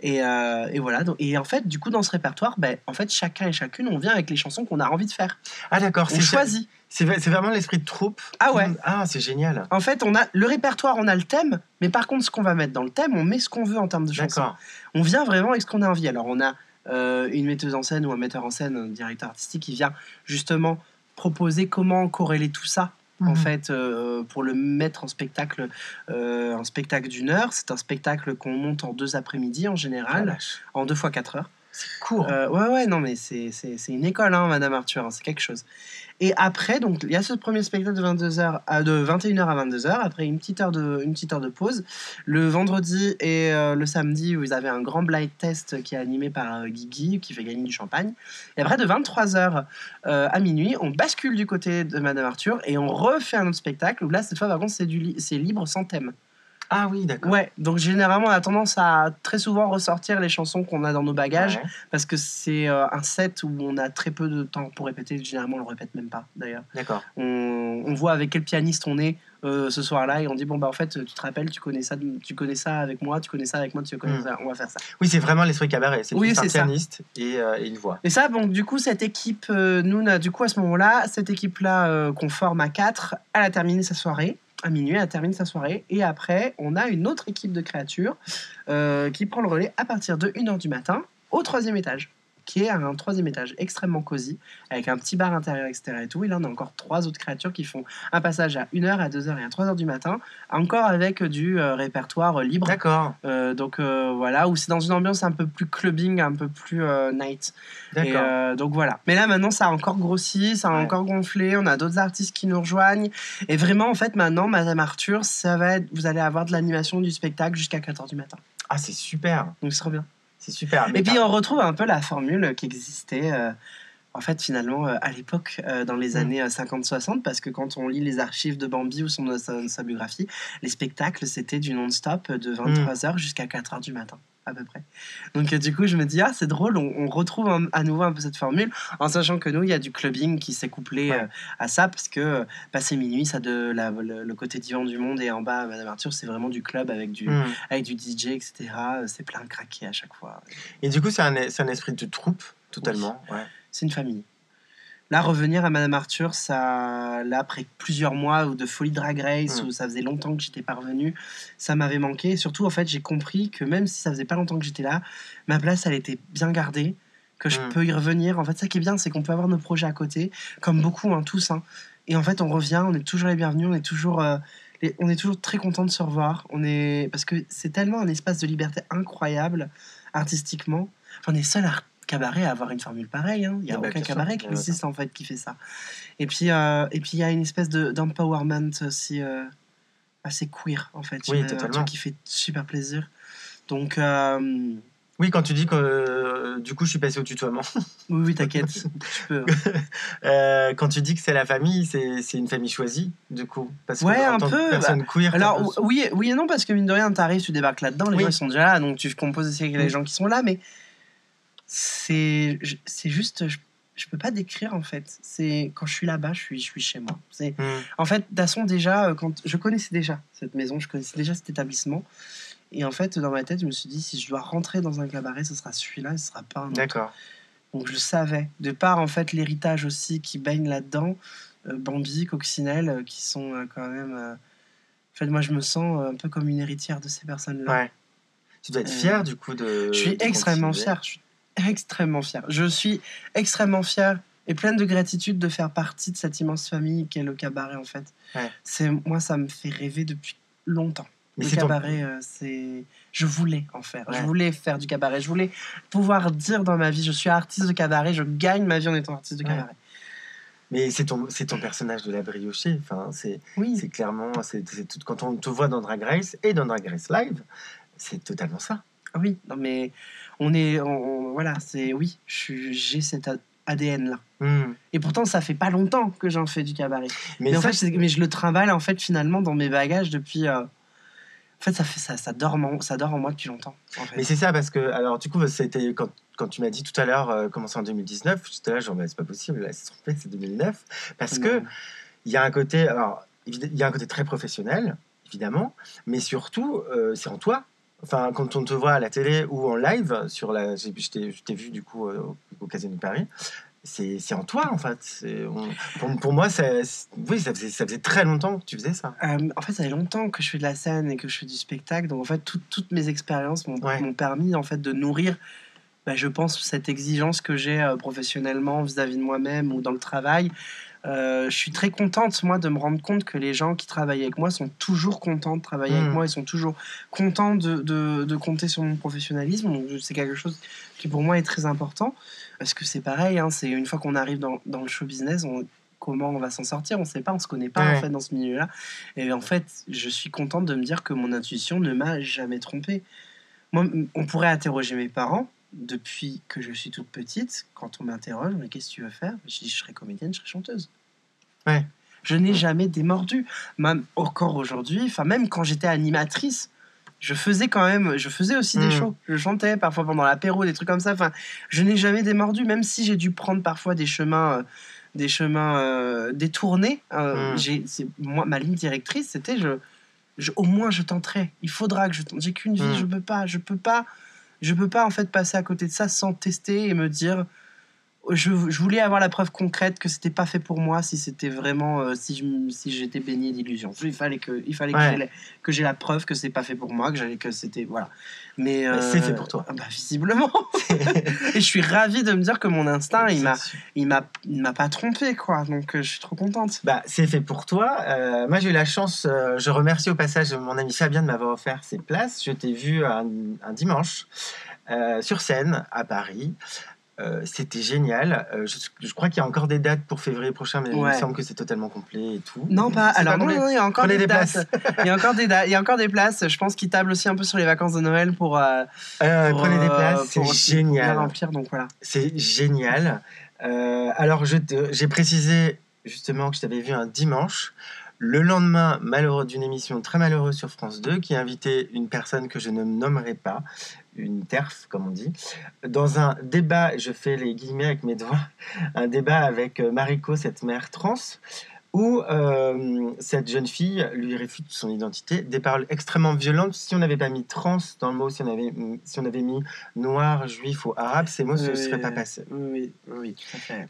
Et, euh, et voilà. Donc, et en fait, du coup, dans ce répertoire, ben, en fait, chacun et chacune, on vient avec les chansons qu'on a envie de faire. Ah d'accord, On c'est choisit. C'est vrai- c'est vraiment l'esprit de troupe. Ah ouais. Ah, c'est génial. En fait, on a le répertoire, on a le thème, mais par contre, ce qu'on va mettre dans le thème, on met ce qu'on veut en termes de chansons. D'accord. On vient vraiment avec ce qu'on a envie. Alors, on a euh, une metteuse en scène ou un metteur en scène, un directeur artistique qui vient justement proposer comment corréler tout ça. En Mhm. fait, euh, pour le mettre en spectacle, euh, un spectacle d'une heure, c'est un spectacle qu'on monte en deux après-midi en Ah, général, vache. en deux fois quatre heures. C'est court. Euh, ouais, ouais, non, mais c'est une école, hein, Madame Arthur, hein, c'est quelque chose. Et après, donc, il y a ce premier spectacle de, 22h à, de 21h à 22h, après une petite heure de, une petite heure de pause. Le vendredi et euh, le samedi, vous avez un grand blind test qui est animé par euh, Guigui, qui fait gagner du champagne. Et après, de 23h à minuit, on bascule du côté de Madame Arthur et on refait un autre spectacle, où là, cette fois, par contre, c'est libre sans thème. Ah oui, d'accord. Ouais, donc généralement, on a tendance à très souvent ressortir les chansons qu'on a dans nos bagages Ouais, parce que c'est euh, un set où on a très peu de temps pour répéter. Généralement, on le répète même pas, d'ailleurs. D'accord. On, on voit avec quel pianiste on est euh, ce soir-là et on dit bon bah en fait, tu te rappelles, tu connais ça, tu connais ça avec moi, tu connais ça avec moi, tu connais Mm. ça. On va faire ça. Oui, c'est vraiment l'esprit cabaret. C'est Oui, un pianiste et, euh, et une voix. Et ça, donc du coup, cette équipe, nous, on a- du coup, à ce moment-là, cette équipe-là qu'on forme à 4, elle a terminé sa soirée. À minuit, elle termine sa soirée. Et après, on a une autre équipe de créatures euh, qui prend le relais à partir de 1h du matin au troisième étage. Qui est à un troisième étage extrêmement cosy, avec un petit bar intérieur, etc. Et tout. Et là, on a encore trois autres créatures qui font un passage à 1h, à 2h et à 3h du matin, encore avec du euh, répertoire libre. D'accord. Euh, donc euh, voilà, où c'est dans une ambiance un peu plus clubbing, un peu plus euh, night. D'accord. euh, donc voilà. Mais là maintenant, ça a encore grossi, ça a Ouais. encore gonflé. On a d'autres artistes qui nous rejoignent. Et vraiment, en fait, maintenant, Madame Arthur, ça va être, vous allez avoir de l'animation du spectacle jusqu'à 4h du matin. Ah, c'est super. Donc c'est trop bien. C'est super. Mais Et puis on retrouve un peu la formule qui existait. euh, en fait, finalement, euh, à l'époque, euh, dans les Mm. années euh, 50-60, parce que quand on lit les archives de Bambi ou son, sa, sa biographie, les spectacles, c'était du non-stop de 23h jusqu'à 4h du matin, à peu près. Donc, euh, du coup, je me dis, ah, c'est drôle, on, on retrouve un- à nouveau un peu cette formule, en sachant que nous, il y a du clubbing qui s'est couplé Ouais. euh, à ça, parce que euh, passé minuit, ça de la- le, le côté divan du monde et en bas, Madame Arthur, c'est vraiment du club avec du, Hmm. avec du DJ, etc. C'est plein craqué à chaque fois. Et du coup, c'est un, un esprit de troupe, totalement. Ouais. C'est une famille. Là, revenir à Madame Arthur, ça, là, après plusieurs mois ou de folie Drag Race, Mm. où ça faisait longtemps que j'étais pas revenu, ça m'avait manqué. Et surtout, en fait, j'ai compris que même si ça faisait pas longtemps que j'étais là, ma place, elle était bien gardée, que je Mm. peux y revenir. En fait, ça qui est bien, c'est qu'on peut avoir nos projets à côté, comme beaucoup, hein, tous. hein. Et en fait, on revient, on est toujours les bienvenus, on est toujours, euh, les- on est toujours très content de se revoir. On est parce que c'est tellement un espace de liberté incroyable artistiquement. Enfin, on est seul à cabaret à avoir une formule pareille. hein. Il n'y a Ah bah, aucun cabaret qui existe en fait qui fait ça. Et puis, euh, et puis il y a une espèce de d'empowerment aussi euh, assez queer en fait. Oui, totalement. Qui fait super plaisir. Donc, euh, Oui, quand tu dis que euh, du coup, je suis passé au tutoiement. oui, oui, t'inquiète. Euh, quand tu dis que c'est la famille, c'est une famille choisie, du coup. Parce que Ouais, en un tant que peu, personne queer. Alors, oui, oui et non, parce que mine de rien, t'arrives, tu débarques là-dedans, les Oui. gens ils sont déjà là, donc tu composes aussi avec les gens qui sont là, mais c'est juste, je, je peux pas décrire en fait. C'est quand je suis là-bas, je suis, je suis chez moi. C'est Hmm. en fait, Dasson déjà, euh, quand je connaissais déjà cette maison, je connaissais déjà cet établissement, et en fait, dans ma tête, je me suis dit, si je dois rentrer dans un cabaret, ce sera celui-là, ce sera pas un autre. D'accord. Donc je savais, de par en fait l'héritage aussi qui baigne là-dedans, euh, Bambi, Coccinelle, euh, qui sont euh, quand même. En fait, moi je me sens un peu comme une héritière de ces personnes-là. Ouais. Tu dois être fier, du coup, de. je suis de extrêmement. Je suis extrêmement fier. Je suis extrêmement fier et pleine de gratitude de faire partie de cette immense famille qu'est le cabaret en fait. Ouais. C'est moi ça me fait rêver depuis longtemps. Mais le ton- cabaret, euh, c'est. Je voulais en faire. Je voulais faire du cabaret. Je voulais pouvoir dire dans ma vie, je suis artiste de cabaret, je gagne ma vie en étant artiste de Ouais. cabaret. Mais c'est ton, c'est ton personnage de la briochée. Enfin, c'est Oui. c'est clairement. c'est tout, quand on te voit dans Drag Race et dans Drag Race Live, c'est totalement ça. Oui. Non mais on est, on- voilà, c'est oui. J'ai cet ADN là. Hmm. Et pourtant, ça fait pas longtemps que j'en fais du cabaret. Mais, Mais, en fait, c'est- mais je le trimballe en fait finalement dans mes bagages depuis. euh, En fait, ça fait ça, ça dort en, ça dort en moi depuis longtemps. En fait. Mais c'est ça parce que alors du coup c'était quand, quand tu m'as dit tout à l'heure euh, commencer en 2019 tout à l'heure genre c'est pas possible là c'est trompé c'est 2009 parce que il y a un côté alors il y a un côté très professionnel évidemment mais surtout euh, c'est en toi enfin quand on te voit à la télé ou en live sur la je t'ai vu du coup euh, au, au Casino de Paris c'est en toi en fait on- pour, pour moi ça, oui ça faisait, ça faisait très longtemps que tu faisais ça Euh, en fait, ça fait longtemps que je fais de la scène et que je fais du spectacle. Donc, en fait, tout- toutes mes expériences m'ont Ouais. m'ont permis en fait de nourrir, bah, je pense, cette exigence que j'ai euh, professionnellement vis-à-vis de moi-même ou dans le travail. Euh, je suis très contente, moi, de me rendre compte que les gens qui travaillent avec moi sont toujours contents de travailler avec moi. Ils sont toujours contents de, de- de compter sur mon professionnalisme. Donc, c'est quelque chose qui, pour moi, est très important. Parce que c'est pareil, hein, c'est une fois qu'on arrive dans, dans le show business, on, comment on va s'en sortir On ne sait pas, on ne se connaît pas Ouais. en fait dans ce milieu-là. Et en fait, je suis contente de me dire que mon intuition ne m'a jamais trompée. Moi, on pourrait interroger mes parents depuis que je suis toute petite. Quand on m'interroge, mais qu'est-ce que tu veux faire? Je dis, je serai comédienne, je serai chanteuse. Ouais. Je n'ai jamais démordu. Même encore aujourd'hui, enfin même quand j'étais animatrice, je faisais quand même, je faisais aussi des Mm. shows. Je chantais parfois pendant l'apéro, des trucs comme ça. Enfin, je n'ai jamais démordu, même si j'ai dû prendre parfois des chemins, euh, des chemins euh, détournés. euh, Mm. j'ai, c'est- moi, ma ligne directrice, c'était je, je- au moins je tenterai. Il faudra que je tente. J'ai qu'une vie, Mm. je peux pas, je peux pas, je peux pas en fait passer à côté de ça sans tester et me dire je, je voulais avoir la preuve concrète que c'était pas fait pour moi si c'était vraiment euh, si je m- si j'étais baigné d'illusions il fallait que il fallait que Ouais. j'ai la- que j'ai la preuve que c'est pas fait pour moi que j'allais que c'était voilà mais euh, c'est fait pour toi. bah visiblement et je suis ravie de me dire que mon instinct il m'a il m'a il m'a pas trompé quoi donc euh, je suis trop contente Bah, c'est fait pour toi. Moi, j'ai eu la chance, je remercie au passage mon ami Fabien de m'avoir offert ces places. Je t'ai vu un, un dimanche sur scène à Paris. Euh, C'était génial. Euh, je, je crois qu'il y a encore des dates pour février prochain, mais il me semble que c'est totalement complet et tout. non pas alors non, complet non, il y a encore Prenez des, dates places. il y a encore des dates il y a encore des places je pense qu'ils tablent aussi un peu sur les vacances de Noël pour, euh, Euh, pour, prenez des places, c'est pour génial. remplir donc voilà C'est génial. Alors, j'ai précisé justement que je t'avais vu un dimanche. Le lendemain, malheureux d'une émission très malheureuse sur France 2, qui invitait une personne que je ne nommerai pas, une TERF, comme on dit, dans un débat, je fais les guillemets avec mes doigts, un débat avec euh, Mariko, cette mère trans, où euh, cette jeune fille lui réfute son identité, des paroles extrêmement violentes. Si on n'avait pas mis trans dans le mot, si on avait, si on avait mis noir, juif ou arabe, ces mots ne se Oui, seraient pas passés. oui oui,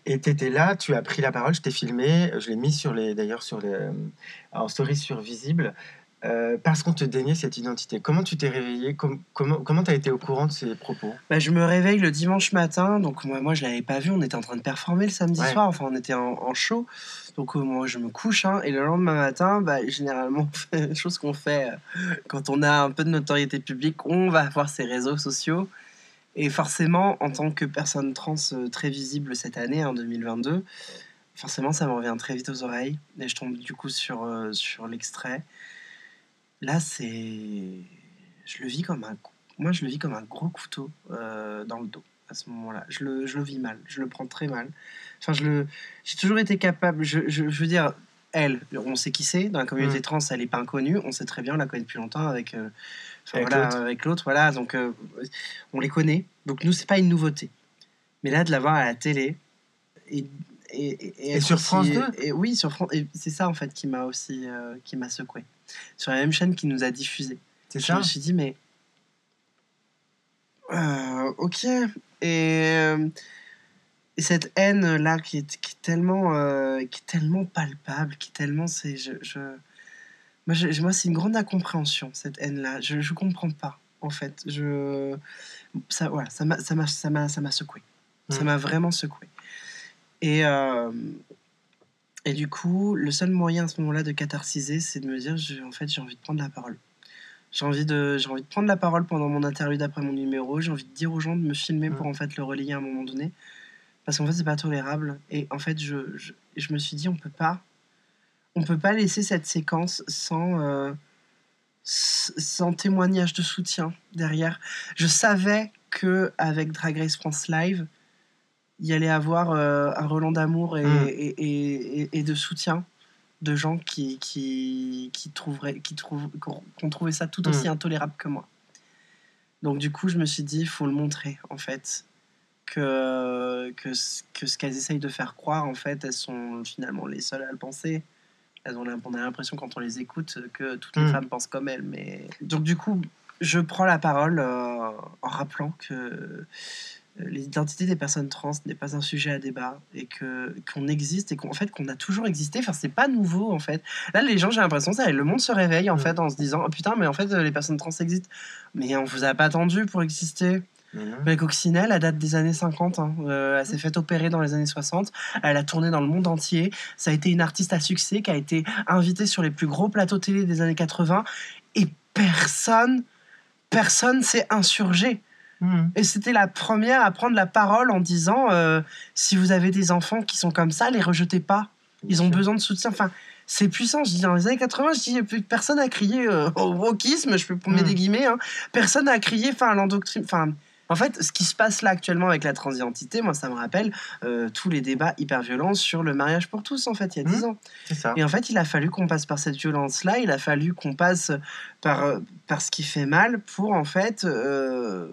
Et tu étais là, tu as pris la parole, je t'ai filmé, je l'ai mis sur les, d'ailleurs sur les, euh, en story sur Visible, euh, parce qu'on te déniait cette identité. Comment tu t'es réveillé Com- Comment comment tu as été au courant de ces propos? Bah, je me réveille le dimanche matin, donc moi, moi je l'avais pas vu, on était en train de performer le samedi Ouais. soir, enfin on était en, en show, donc euh, moi je me couche, hein, et le lendemain matin, bah, généralement, chose qu'on fait euh, quand on a un peu de notoriété publique, on va voir ses réseaux sociaux, et forcément, en tant que personne trans euh, très visible cette année, en 2022, forcément ça me revient très vite aux oreilles, et je tombe du coup sur, sur l'extrait. Là, c'est... Je le vis comme un moi, je le vis comme un gros couteau euh, dans le dos à ce moment-là. Je le, je le vis mal, je le prends très mal. Enfin, je le, j'ai toujours été capable. Je, je, je veux dire, elle, on sait qui c'est. Dans la communauté Mm. trans, elle n'est pas inconnue. On sait très bien, on la connaît depuis longtemps avec, euh, enfin, Avec l'autre. Voilà, donc euh, on les connaît. Donc nous, c'est pas une nouveauté. Mais là, de la voir à la télé et et, et, Et être sur aussi- France 2? et oui, sur France. C'est ça en fait qui m'a aussi qui m'a secoué. Sur la même chaîne qui nous a diffusé C'est je ça me suis dit, mais. Euh, ok. Et, euh, et cette haine-là qui est, qui est tellement, euh, qui est tellement palpable, qui est tellement. C'est, je, je- Moi, je- moi, c'est une grande incompréhension, cette haine-là. Je ne comprends pas, en fait. Je... Ça, voilà, ça, m'a, ça, ça, m'a, ça m'a secoué. Ça Mm. m'a vraiment secoué. Et, euh, et du coup, le seul moyen à ce moment-là de catharsiser, c'est de me dire, je- en fait, j'ai envie de prendre la parole. J'ai envie, de, j'ai envie de prendre la parole pendant mon interlude après mon numéro. J'ai envie de dire aux gens de me filmer pour en fait le relayer à un moment donné. Parce qu'en fait, c'est pas tolérable. Et en fait, je, je, je me suis dit, on peut pas. On peut pas laisser cette séquence sans, euh, sans témoignage de soutien derrière. Je savais que avec Drag Race France Live, il y allait avoir euh, un relent d'amour et, Mm. et, et- et- de soutien de gens qui, qui, qui, trouveraient, qui trouvent, qu'on trouvait ça tout aussi Mm. intolérable que moi. Donc du coup, je me suis dit, il faut le montrer, en fait. Que, que, ce- que ce qu'elles essayent de faire croire, en fait, elles sont finalement les seules à le penser. Elles ont, on a l'impression, quand on les écoute, que toutes les Mm. femmes pensent comme elles. Mais... Donc du coup, je prends la parole euh, en rappelant que l'identité des personnes trans n'est pas un sujet à débat et que qu'on existe et qu'en fait qu'on a toujours existé enfin c'est pas nouveau en fait là les gens j'ai l'impression ça le monde se réveille en fait en se disant oh, putain mais en fait euh, les personnes trans existent mais on vous a pas attendu pour exister Mais non. mais Coccinelle, elle date des années 50. hein. Euh, elle s'est faite opérer dans les années 60. Elle a tourné dans le monde entier. Ça a été une artiste à succès qui a été invitée sur les plus gros plateaux télé des années 80. Et personne, personne s'est insurgé. Mm. Et c'était la première à prendre la parole en disant euh, si vous avez des enfants qui sont comme ça, les rejetez pas. Ils ont besoin de soutien. Enfin, c'est puissant. Je dis dans les années 80, je dis personne n'a crié euh, au wokisme, je peux mettre Mm. des guillemets. hein. Personne n'a crié enfin à l'endoctrin. Enfin, en fait, ce qui se passe là actuellement avec la transidentité, moi, ça me rappelle euh, tous les débats hyper violents sur le mariage pour tous, en fait, il y a 10 Mm. ans. C'est ça. Et en fait, il a fallu qu'on passe par cette violence-là, il a fallu qu'on passe par, par ce qui fait mal pour, en fait, euh,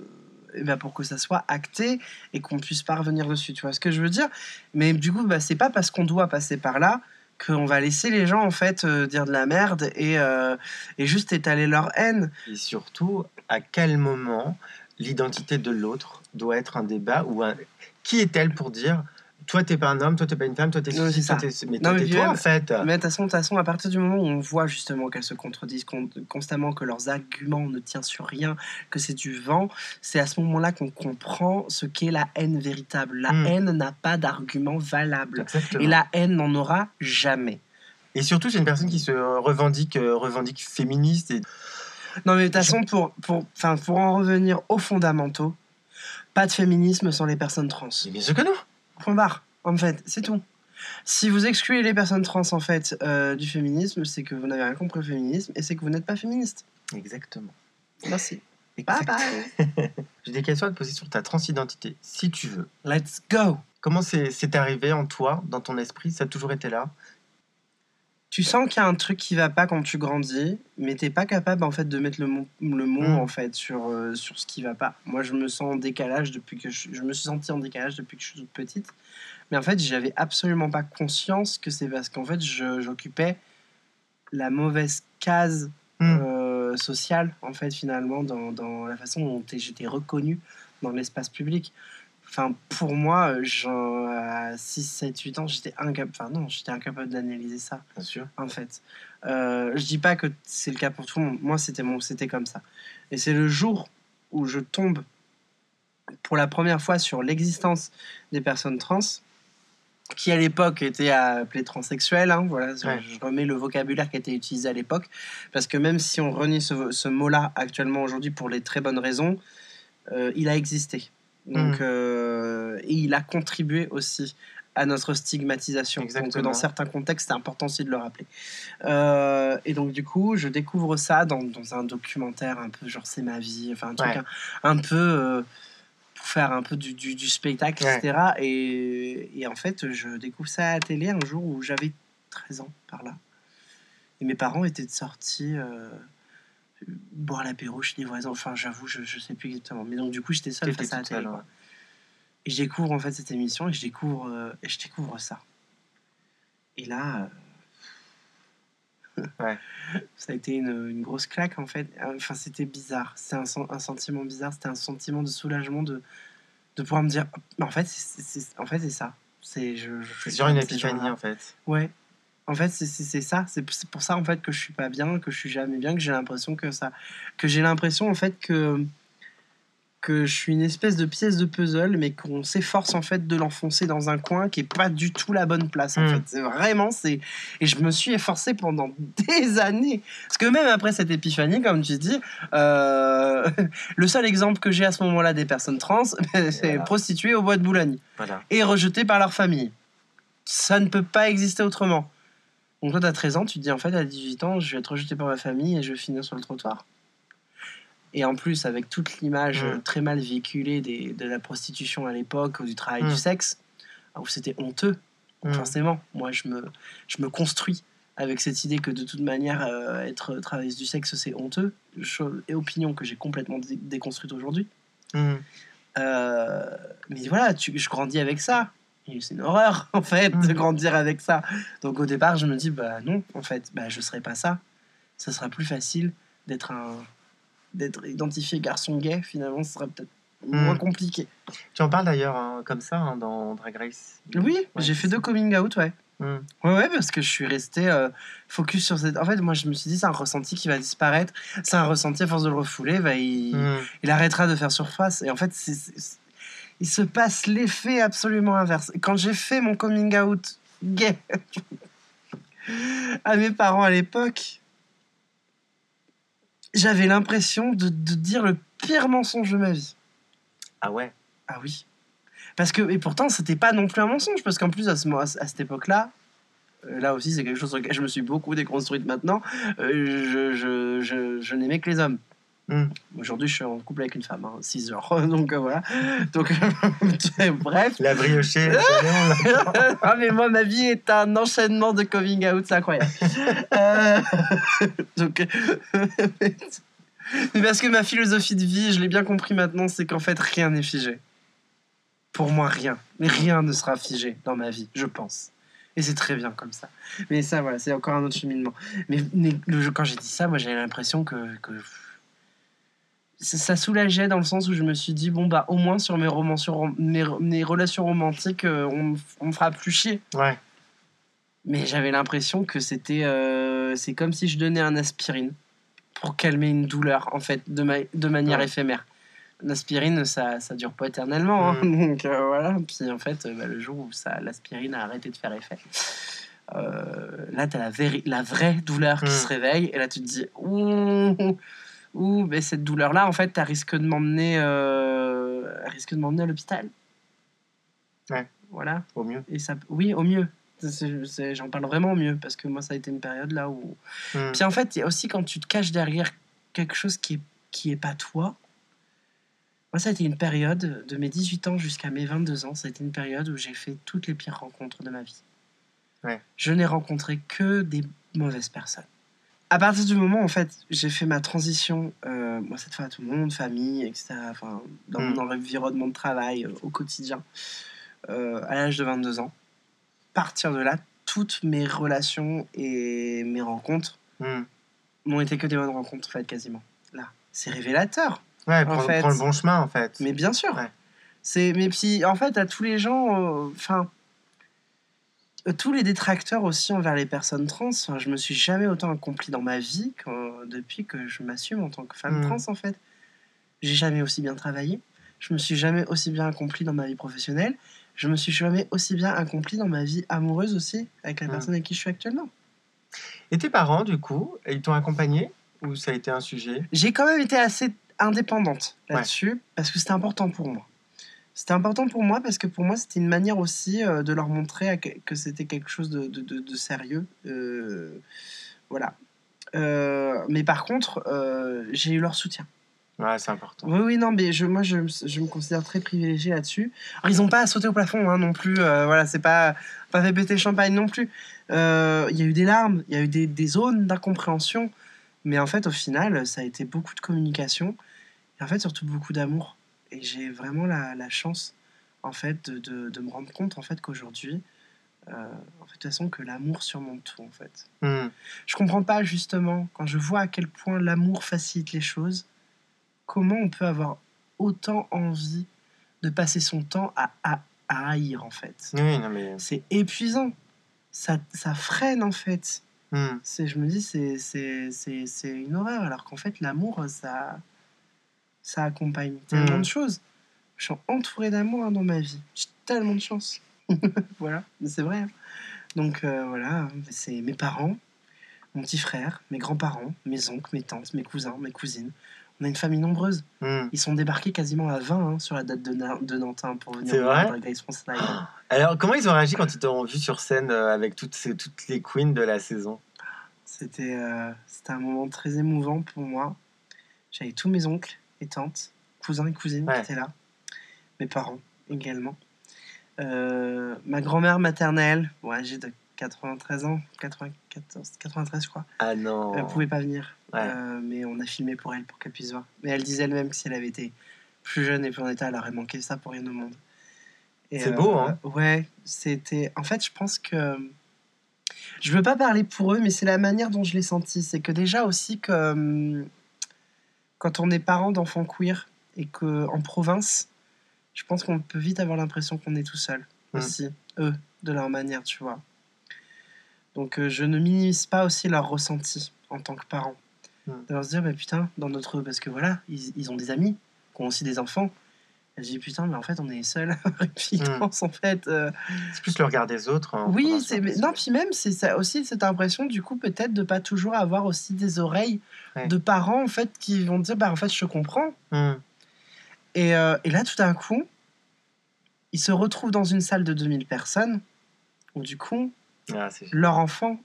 ben, pour que ça soit acté et qu'on puisse pas revenir dessus. Tu vois ce que je veux dire? Mais du coup, bah, c'est pas parce qu'on doit passer par là qu'on va laisser les gens, en fait, euh, dire de la merde et, euh, et juste étaler leur haine. Et surtout, à quel moment l'identité de l'autre doit être un débat ou un... Qui est-elle pour dire toi, t'es pas un homme, toi, t'es pas une femme, toi, t'es ceci, toi, t'es... Mais Non, mais t'es toi, en fait. Mais de toute façon, façon, à partir du moment où on voit justement qu'elles se contredisent con- constamment, que leurs arguments ne tiennent sur rien, que c'est du vent, c'est à ce moment-là qu'on comprend ce qu'est la haine véritable. La Mm. haine n'a pas d'argument valable. Exactement. Et la haine n'en aura jamais. Et surtout, c'est une personne qui se revendique, euh, revendique féministe. Et... Non, mais de toute façon, pour, pour, pour en revenir aux fondamentaux, pas de féminisme sans les personnes trans. Mais bien sûr que non. Point barre, en fait, c'est tout. Si vous excluez les personnes trans en fait euh, du féminisme, c'est que vous n'avez rien compris au féminisme et c'est que vous n'êtes pas féministe. Exactement. Merci. Bye Exact. bye. J'ai des questions à te poser sur ta transidentité, si tu veux. Let's go. Comment c'est arrivé en toi, dans ton esprit? Ça a toujours été là? Tu sens qu'il y a un truc qui va pas quand tu grandis, mais t'es pas capable en fait de mettre le mot, le mot Mm. en fait sur, euh, sur ce qui va pas. Moi, je me sens en décalage depuis que je, je me suis senti en décalage depuis que je suis toute petite, mais en fait, j'avais absolument pas conscience que c'est parce qu'en fait, j'occupais la mauvaise case Mm. euh, sociale en fait finalement dans, dans la façon dont j'étais reconnu dans l'espace public. Enfin, pour moi, euh, genre, à 6, 7, 8 ans, j'étais incapable, enfin non, j'étais incapable d'analyser ça Bien sûr. en fait. Euh, je dis pas que c'est le cas pour tout le monde. Moi, c'était mon, c'était comme ça. Et c'est le jour où je tombe pour la première fois sur l'existence des personnes trans, qui à l'époque étaient appelées transsexuelles. hein, voilà, je- Ouais. je remets le vocabulaire qui était utilisé à l'époque, parce que même si on renie ce, ce mot-là actuellement aujourd'hui pour les très bonnes raisons, euh, il a existé. Donc, Mhm. euh, et il a contribué aussi à notre stigmatisation. Donc, dans certains contextes, c'est important aussi de le rappeler. Euh, et donc, du coup, je découvre ça dans, dans un documentaire un peu genre c'est ma vie, enfin un truc Ouais. un, un peu euh, pour faire un peu du, du, du spectacle, Ouais. etc. Et, et en fait, je découvre ça à la télé un jour où j'avais 13 ans par là. Et mes parents étaient sortis euh, boire l'apéro voisins. Enfin, j'avoue, je, je sais plus exactement. Mais donc, du coup, j'étais T'étais face à la télé. ouais. Et je découvre en fait cette émission et je découvre, euh, et je découvre ça. Et là, euh, Ouais. ça a été une, une grosse claque en fait. Enfin, c'était bizarre. C'était un, sen- un sentiment bizarre. C'était un sentiment de soulagement de, de pouvoir me dire, en fait, c'est c'est- en fait, c'est ça. C'est je, je C'est sur une épiphanie, en fait. Ouais. En fait, c'est- ça. C'est pour ça en fait que je suis pas bien, que je suis jamais bien, que j'ai l'impression que ça, que j'ai l'impression en fait que que je suis une espèce de pièce de puzzle, mais qu'on s'efforce en fait de l'enfoncer dans un coin qui est pas du tout la bonne place. En Mm. fait, c'est vraiment c'est et je me suis efforcé pendant des années. Parce que même après cette épiphanie, comme tu dis, euh, le seul exemple que j'ai à ce moment-là des personnes trans, c'est Voilà. prostituées au bois de Boulogne Voilà. et rejeté par leur famille. Ça ne peut pas exister autrement. Donc toi, tu as 13 ans, tu te dis en fait, à 18 ans, je vais être rejeté par ma famille et je vais finir sur le trottoir. Et en plus, avec toute l'image Mm. euh, très mal véhiculée des, de la prostitution à l'époque, ou du travail Mm. du sexe, où c'était honteux, Mm. forcément, moi, je me, je me construis avec cette idée que de toute manière, euh, être travailleuse du sexe, c'est honteux, chose, et opinion que j'ai complètement dé- déconstruite aujourd'hui. Mm. Euh, mais voilà, tu, je grandis avec ça. C'est une horreur, en fait, de Mhm. grandir avec ça. Donc au départ, je me dis, bah non, en fait, bah, je serai pas ça. Ce sera plus facile d'être un d'être identifié garçon gay, finalement, ce sera peut-être moins Mhm. compliqué. Tu en parles d'ailleurs hein, comme ça hein, dans Drag Race. Oui, Ouais, j'ai fait deux coming out, ouais. Mm. Ouais, ouais, parce que je suis resté euh, focus sur cette. En fait, moi, je me suis dit, c'est un ressenti qui va disparaître. C'est un ressenti, à force de le refouler, bah, il, Mm. il arrêtera de faire surface. Et en fait, c'est- il se passe l'effet absolument inverse. Quand j'ai fait mon coming out gay à mes parents à l'époque, j'avais l'impression de, de dire le pire mensonge de ma vie. Ah ouais? Ah oui. Parce que, et pourtant, c'était pas non plus un mensonge, parce qu'en plus, à, ce, à cette époque-là, euh, là aussi, c'est quelque chose sur lequel je me suis beaucoup déconstruite maintenant, euh, je, je, je, je n'aimais que les hommes. Mm. Aujourd'hui, je suis en couple avec une femme, 6 heures. Donc euh, voilà. Donc, bref. La briochée. ah, mais moi, ma vie est un enchaînement de coming out, c'est incroyable. Euh, Donc, mais parce que ma philosophie de vie, je l'ai bien compris maintenant, c'est qu'en fait, rien n'est figé. Pour moi, rien. Mais rien ne sera figé dans ma vie, je pense. Et c'est très bien comme ça. Mais ça, voilà, c'est encore un autre cheminement. Mais, mais le- quand j'ai dit ça, moi, j'avais l'impression que, que ça soulageait dans le sens où je me suis dit bon bah au moins sur mes romans sur mes, mes relations romantiques euh, on, on me fera plus chier Ouais. mais j'avais l'impression que c'était euh, c'est comme si je donnais un aspirine pour calmer une douleur en fait de, ma- de manière Ouais. éphémère l'aspirine ça ça dure pas éternellement hein. Mm. donc euh, voilà puis en fait euh, bah, le jour où ça l'aspirine a arrêté de faire effet là t'as la, véri- la vraie douleur qui Mm. se réveille et là tu te dis ouh mais cette douleur là en fait t'as risque de m'emmener euh, elle risque de m'emmener à l'hôpital Ouais. voilà Au mieux. et ça oui au mieux j'en parle vraiment au mieux parce que moi ça a été une période là où Mm. puis en fait il y a aussi quand tu te caches derrière quelque chose qui est qui est pas toi moi ça a été une période de mes 18 ans jusqu'à mes 22 ans ça a été une période où j'ai fait toutes les pires rencontres de ma vie Ouais. je n'ai rencontré que des mauvaises personnes à partir du moment en fait j'ai fait ma transition euh, moi cette fois à tout le monde famille etc enfin dans Mm. mon environnement de travail euh, au quotidien euh, à l'âge de 22 ans partir de là toutes mes relations et mes rencontres Mm. n'ont été que des bonnes rencontres en fait quasiment là c'est révélateur Ouais, En prends, fait- prends le bon chemin en fait. mais bien sûr Ouais. c'est mais puis en fait à tous les gens enfin tous les détracteurs aussi envers les personnes trans enfin, je me suis jamais autant accompli dans ma vie quand- depuis que je m'assume en tant que femme Mm. trans en fait j'ai jamais aussi bien travaillé je me suis jamais aussi bien accompli dans ma vie professionnelle je me suis jamais aussi bien accompli dans ma vie amoureuse aussi avec la Mm. personne avec qui je suis actuellement Et tes parents, du coup, ils t'ont accompagné ou ça a été un sujet? J'ai quand même été assez indépendante Ouais. là-dessus parce que c'était important pour moi. C'était important pour moi parce que pour moi c'était une manière aussi euh, de leur montrer que, c'était quelque chose de, de- de- de sérieux. Euh, voilà. Euh, mais par contre, euh, j'ai eu leur soutien. Ouais, c'est important. Oui, oui, non, mais je, moi je, me- je me considère très privilégiée là-dessus. Alors, ils n'ont pas à sauter au plafond hein, non plus. euh, voilà, c'est pas, pas fait péter le champagne non plus. Euh, Il y a eu des larmes, il y a eu des, des zones d'incompréhension. Mais en fait, au final, ça a été beaucoup de communication et en fait, surtout beaucoup d'amour. Et j'ai vraiment la, la chance, en fait, de, de, de me rendre compte, en fait, qu'aujourd'hui, euh, en fait, de toute façon, que l'amour surmonte tout, en fait. Mm. Je comprends pas justement quand je vois à quel point l'amour facilite les choses, comment on peut avoir autant envie de passer son temps à, à, à haïr en fait. Oui, mais. C'est épuisant, ça, ça freine en fait. Mm. C'est, je me dis c'est une horreur alors qu'en fait l'amour ça, ça accompagne tellement de choses. Je suis entouré d'amour hein, dans ma vie, j'ai tellement de chance. voilà, c'est vrai. hein. Donc euh, voilà, c'est mes parents, mon petit frère, mes grands-parents, mes oncles, mes tantes, mes cousins, mes cousines. On a une famille nombreuse. Mm. Ils sont débarqués quasiment à 20 hein, sur la date de, Na- de Nantin pour venir voir vrai Drag Race France Live. Alors, comment ils ont réagi quand ils t'ont vu sur scène euh, avec toutes, ces, toutes les queens de la saison? C'était euh, c'était un moment très émouvant pour moi. J'avais tous mes oncles et tantes, cousins et cousines Ouais. qui étaient là. Mes parents également. Euh, ma grand-mère maternelle, bon, âgée de 93 ans, 94, 93 je crois, Ah non elle pouvait pas venir. Ouais. Euh, mais on a filmé pour elle pour qu'elle puisse voir. Mais elle disait elle-même que si elle avait été plus jeune et plus en état, elle aurait manqué ça pour rien au monde. C'est beau, hein Ouais, c'était. En fait, je pense que. Je veux pas parler pour eux, mais c'est la manière dont je l'ai senti. C'est que déjà aussi que hum, quand on est parent d'enfants queer et que en province, je pense qu'on peut vite avoir l'impression qu'on est tout seul Mm. aussi, eux, de leur manière, tu vois. Donc euh, je ne minimise pas aussi leur ressenti en tant que parent. Mm. De leur se dire, bah, putain, dans notre. Parce que voilà, ils, ils ont des amis, qui ont aussi des enfants. Elle dit, putain, mais en fait, on est seuls. et puis, Mm. trans, en fait. euh, C'est plus le regard des autres. hein, oui, c'est non, puis même c'est ça aussi cette impression du coup peut-être de pas toujours avoir aussi des oreilles Ouais. de parents en fait qui vont dire bah en fait je comprends Mm. et, euh, et là tout d'un coup ils se retrouvent dans une salle de 2000 personnes où du coup Ah, leur enfant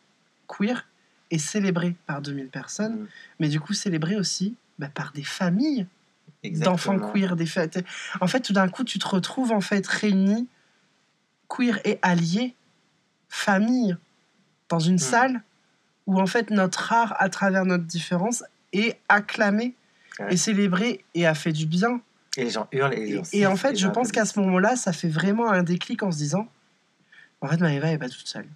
queer est célébré par 2000 personnes Mm. mais du coup célébré aussi bah, par des familles d'enfants queer, des fêtes. En fait, tout d'un coup, tu te retrouves en fait réunis, queer et alliés, famille, dans une salle où en fait notre art, à travers notre différence, est acclamé Ouais. et célébré et a fait du bien. Et les gens hurlent. Et, les gens et en fait, je pense qu'à ce moment-là, ça fait vraiment un déclic en se disant, en fait, Maëva est pas toute seule.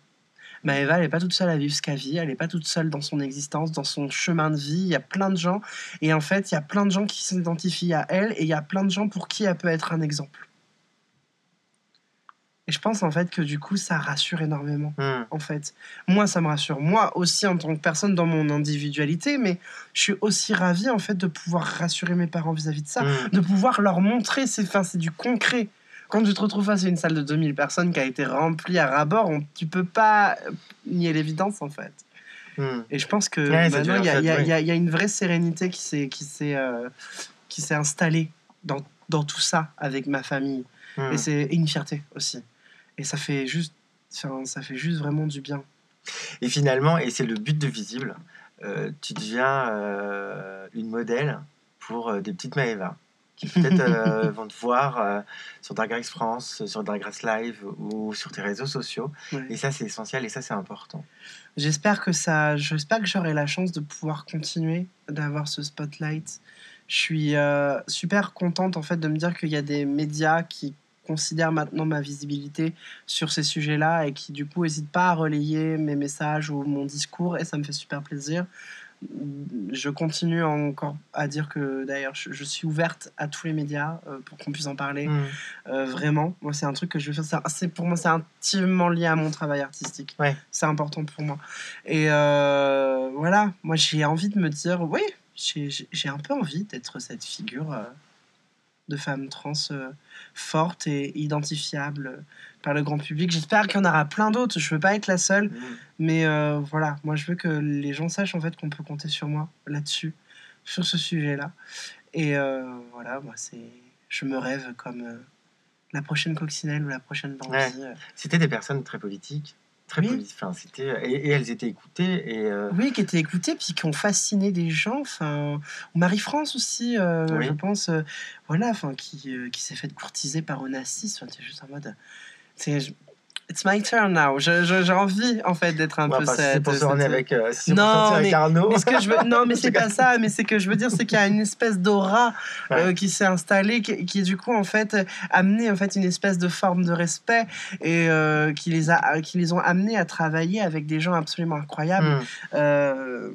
Maëva, elle n'est pas toute seule à vivre ce qu'elle vit, elle n'est pas toute seule dans son existence, dans son chemin de vie. Il y a plein de gens, et en fait, il y a plein de gens qui s'identifient à elle, et il y a plein de gens pour qui elle peut être un exemple. Et je pense en fait que du coup, ça rassure énormément. Hmm. En fait, moi, ça me rassure. Moi aussi, en tant que personne, dans mon individualité, mais je suis aussi ravie en fait de pouvoir rassurer mes parents vis-à-vis de ça, Hmm. de pouvoir leur montrer. C'est, enfin, c'est du concret. Quand tu te retrouves face à une salle de 2000 personnes qui a été remplie à ras-bord, on- tu peux pas nier l'évidence en fait. Hmm. Et je pense que Ouais, maintenant, il y, a- y y y une vraie sérénité qui s'est, qui s'est, euh, qui s'est installée dans, dans tout ça avec ma famille. Hmm. Et c'est une fierté aussi. Et ça fait juste, ça fait juste vraiment du bien. Et finalement, et c'est le but de Visible, euh, tu deviens euh, une modèle pour des petites Maëva qui peut-être euh, vont te voir euh, sur Drag Race France, sur Drag Race Live ou sur tes réseaux sociaux. Ouais. Et ça, c'est essentiel et ça, c'est important. J'espère que ça, j'espère que j'aurai la chance de pouvoir continuer d'avoir ce spotlight. Je suis euh, super contente en fait de me dire qu'il y a des médias qui considèrent maintenant ma visibilité sur ces sujets-là et qui du coup n'hésitent pas à relayer mes messages ou mon discours et ça me fait super plaisir. Je continue encore à dire que d'ailleurs je, je suis ouverte à tous les médias euh, pour qu'on puisse en parler. Hmm. Euh, vraiment, moi c'est un truc que je veux faire. C'est- pour moi c'est intimement lié à mon travail artistique. Ouais. C'est important pour moi. Et euh, voilà, moi j'ai envie de me dire, oui, j'ai un peu envie d'être cette figure de femme trans forte et identifiable par le grand public. J'espère qu'il y en aura plein d'autres. Je veux pas être la seule, Hmm. mais euh, voilà, moi je veux que les gens sachent en fait qu'on peut compter sur moi là-dessus, sur ce sujet-là. Et euh, voilà, moi c'est, je me rêve comme euh, la prochaine coccinelle ou la prochaine. Ouais. euh. C'était des personnes très politiques. Très Oui. politiques. Enfin, c'était... Et, et elles étaient écoutées. Et, Oui, qui étaient écoutées, puis qui ont fasciné des gens. Enfin, Marie-France aussi, Oui. je pense. voilà, enfin, qui, qui s'est fait courtiser par Onassis. Enfin, t'es juste en mode. It's my turn now. J'ai envie, en fait, d'être un ouais, peu c'est cette. pour se avec, euh, si Non, avec mais- Arnaud. Mais ce que je veux, non, mais c'est pas ça. Mais c'est que je veux dire, c'est qu'il y a une espèce d'aura euh, qui s'est installée, qui, qui du coup en fait amené en fait une espèce de forme de respect et euh, qui les a, qui les ont amenés à travailler avec des gens absolument incroyables. Hmm. Euh,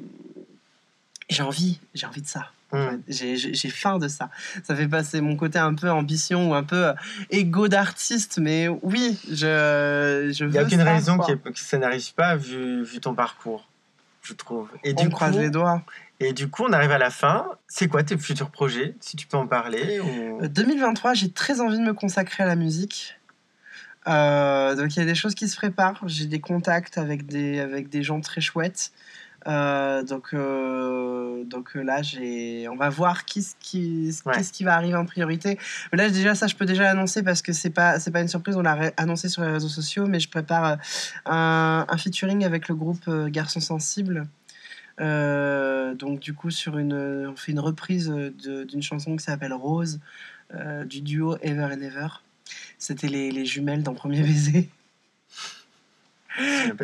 j'ai envie, j'ai envie de ça. Hmm. J'ai- faim de ça. Ça fait passer mon côté un peu ambition ou un peu euh, égo d'artiste, mais oui, je, je Il veux n'y a aucune ça, raison que ça n'arrive pas vu, vu ton parcours, je trouve. Et On du, croise coup, les doigts. et du coup, on arrive à la fin. C'est quoi tes futurs projets Si tu peux en parler ou... Euh, 2023, j'ai très envie de me consacrer à la musique. Euh, donc il y a des choses qui se préparent. J'ai des contacts avec des, avec des gens très chouettes. Euh, donc, euh, donc euh, là, j'ai, on va voir qui, ce qui, Ouais. qu'est-ce qui va arriver en priorité. Mais là, déjà, ça, je peux déjà l'annoncer parce que c'est pas, c'est pas une surprise. On l'a annoncé sur les réseaux sociaux, mais je prépare un, un featuring avec le groupe Garçons Sensibles. Euh, donc du coup, sur une, on fait une reprise de- d'une chanson qui s'appelle Rose du duo Ever and Ever. C'était les, les jumelles dans Premier Baiser.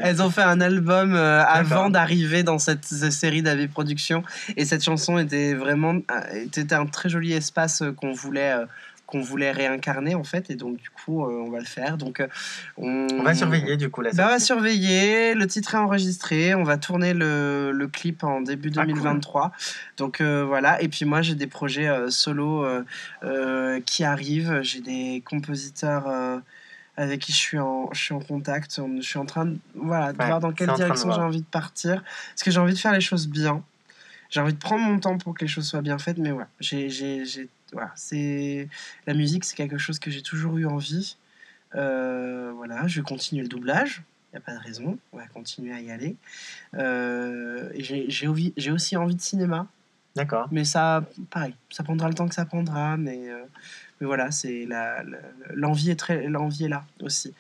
Elles ont fait un album euh, avant d'arriver dans cette, cette série d'AV Productions. Et cette chanson était vraiment euh, était un très joli espace euh, qu'on voulait, euh, qu'on voulait réincarner en fait. Et donc, du coup, euh, on va le faire. Donc, euh, on, On va surveiller du coup la Bah, on va surveiller. Le titre est enregistré. On va tourner le, le clip en début Ah, cool. 2023. Donc euh, voilà. Et puis moi, j'ai des projets solo qui arrivent. J'ai des compositeurs avec qui je suis en, je suis en contact. On- je suis en train de, voilà, de Ouais, voir dans quelle direction j'ai envie de partir. Parce que j'ai envie de faire les choses bien. J'ai envie de prendre mon temps pour que les choses soient bien faites. Mais ouais, j'ai, j'ai, j'ai- voilà, c'est la musique, c'est quelque chose que j'ai toujours eu envie. Euh, voilà, je vais continuer le doublage. Il n'y a pas de raison. On va continuer à y aller. Euh, j'ai aussi envie de cinéma. D'accord. Mais ça, pareil, ça prendra le temps que ça prendra. Mais, euh, mais voilà, c'est l'envie, est très, l'envie est là aussi.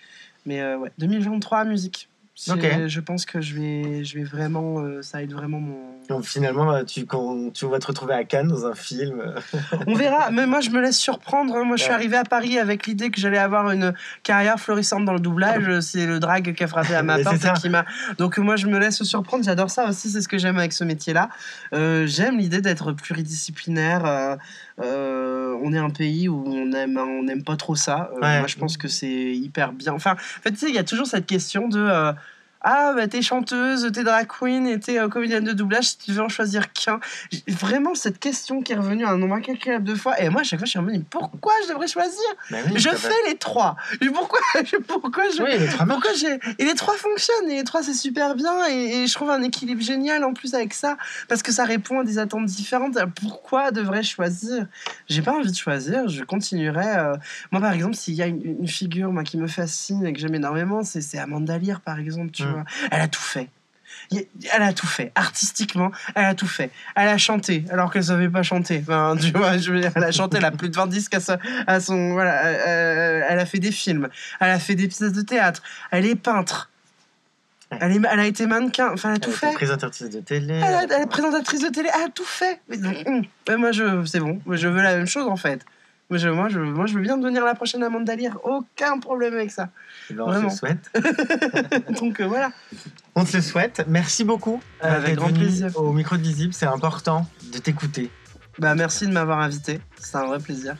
Mais euh, ouais, 2023, musique. C'est- Ok. Je pense que je vais, je vais vraiment. euh, ça être vraiment mon. Donc finalement, euh, tu, quand tu vas te retrouver à Cannes dans un film. euh, On verra, mais moi je me laisse surprendre. hein. Moi je suis arrivé à Paris avec l'idée que j'allais avoir une carrière florissante dans le doublage. C'est le drag qui a frappé à ma porte qui m'a. Donc moi je me laisse surprendre. J'adore ça aussi, c'est ce que j'aime avec ce métier-là. Euh, j'aime l'idée d'être pluridisciplinaire. euh, on est un pays où on aime, on n'aime pas trop ça. Ouais. Moi je pense que c'est hyper bien. Enfin, en fait, tu sais, il y a toujours cette question de. Ah, bah t'es chanteuse, t'es drag queen et t'es euh, comédienne de doublage, si tu veux en choisir qu'un. Vraiment, cette question qui est revenue un nombre incalculable de fois. Et moi, à chaque fois, je suis en mode, mais pourquoi je devrais choisir? Bah oui, Je fais les trois. Et Pourquoi, pourquoi je. Oui, les trois Pourquoi j'ai. Et les trois fonctionnent, et les trois c'est super bien, et, et je trouve un équilibre génial en plus avec ça, parce que ça répond à des attentes différentes. Pourquoi devrais-je choisir? J'ai pas envie de choisir, je continuerai. euh, Moi par exemple, s'il y a une, une figure moi, qui me fascine et que j'aime énormément, c'est c'est Amanda Lear par exemple, tu vois. Elle a tout fait. Elle a tout fait. Artistiquement, elle a tout fait. Elle a chanté alors qu'elle savait pas chanter. Enfin, tu vois, je veux dire, elle a chanté, elle a plus de 20 disques à, sa- à son. Voilà, euh, euh, elle a fait des films, elle a fait des pièces de théâtre, elle est peintre. Ouais. Elle, est, elle a été mannequin, enfin elle a tout Elle fait. présentatrice de télé. Elle, a- elle est présentatrice de télé, elle a tout fait. Mais hum. Ouais, moi, je, c'est bon, je veux la même chose en fait. Moi je, moi, je, moi, je veux bien devenir la prochaine Amanda Lear, aucun problème avec ça. Eh ben, on Vraiment. te le souhaite. Donc euh, voilà. On te le souhaite. Merci beaucoup euh, Avec grand plaisir. au micro de Visible. C'est important de t'écouter. Bah merci de m'avoir invité, c'est un vrai plaisir.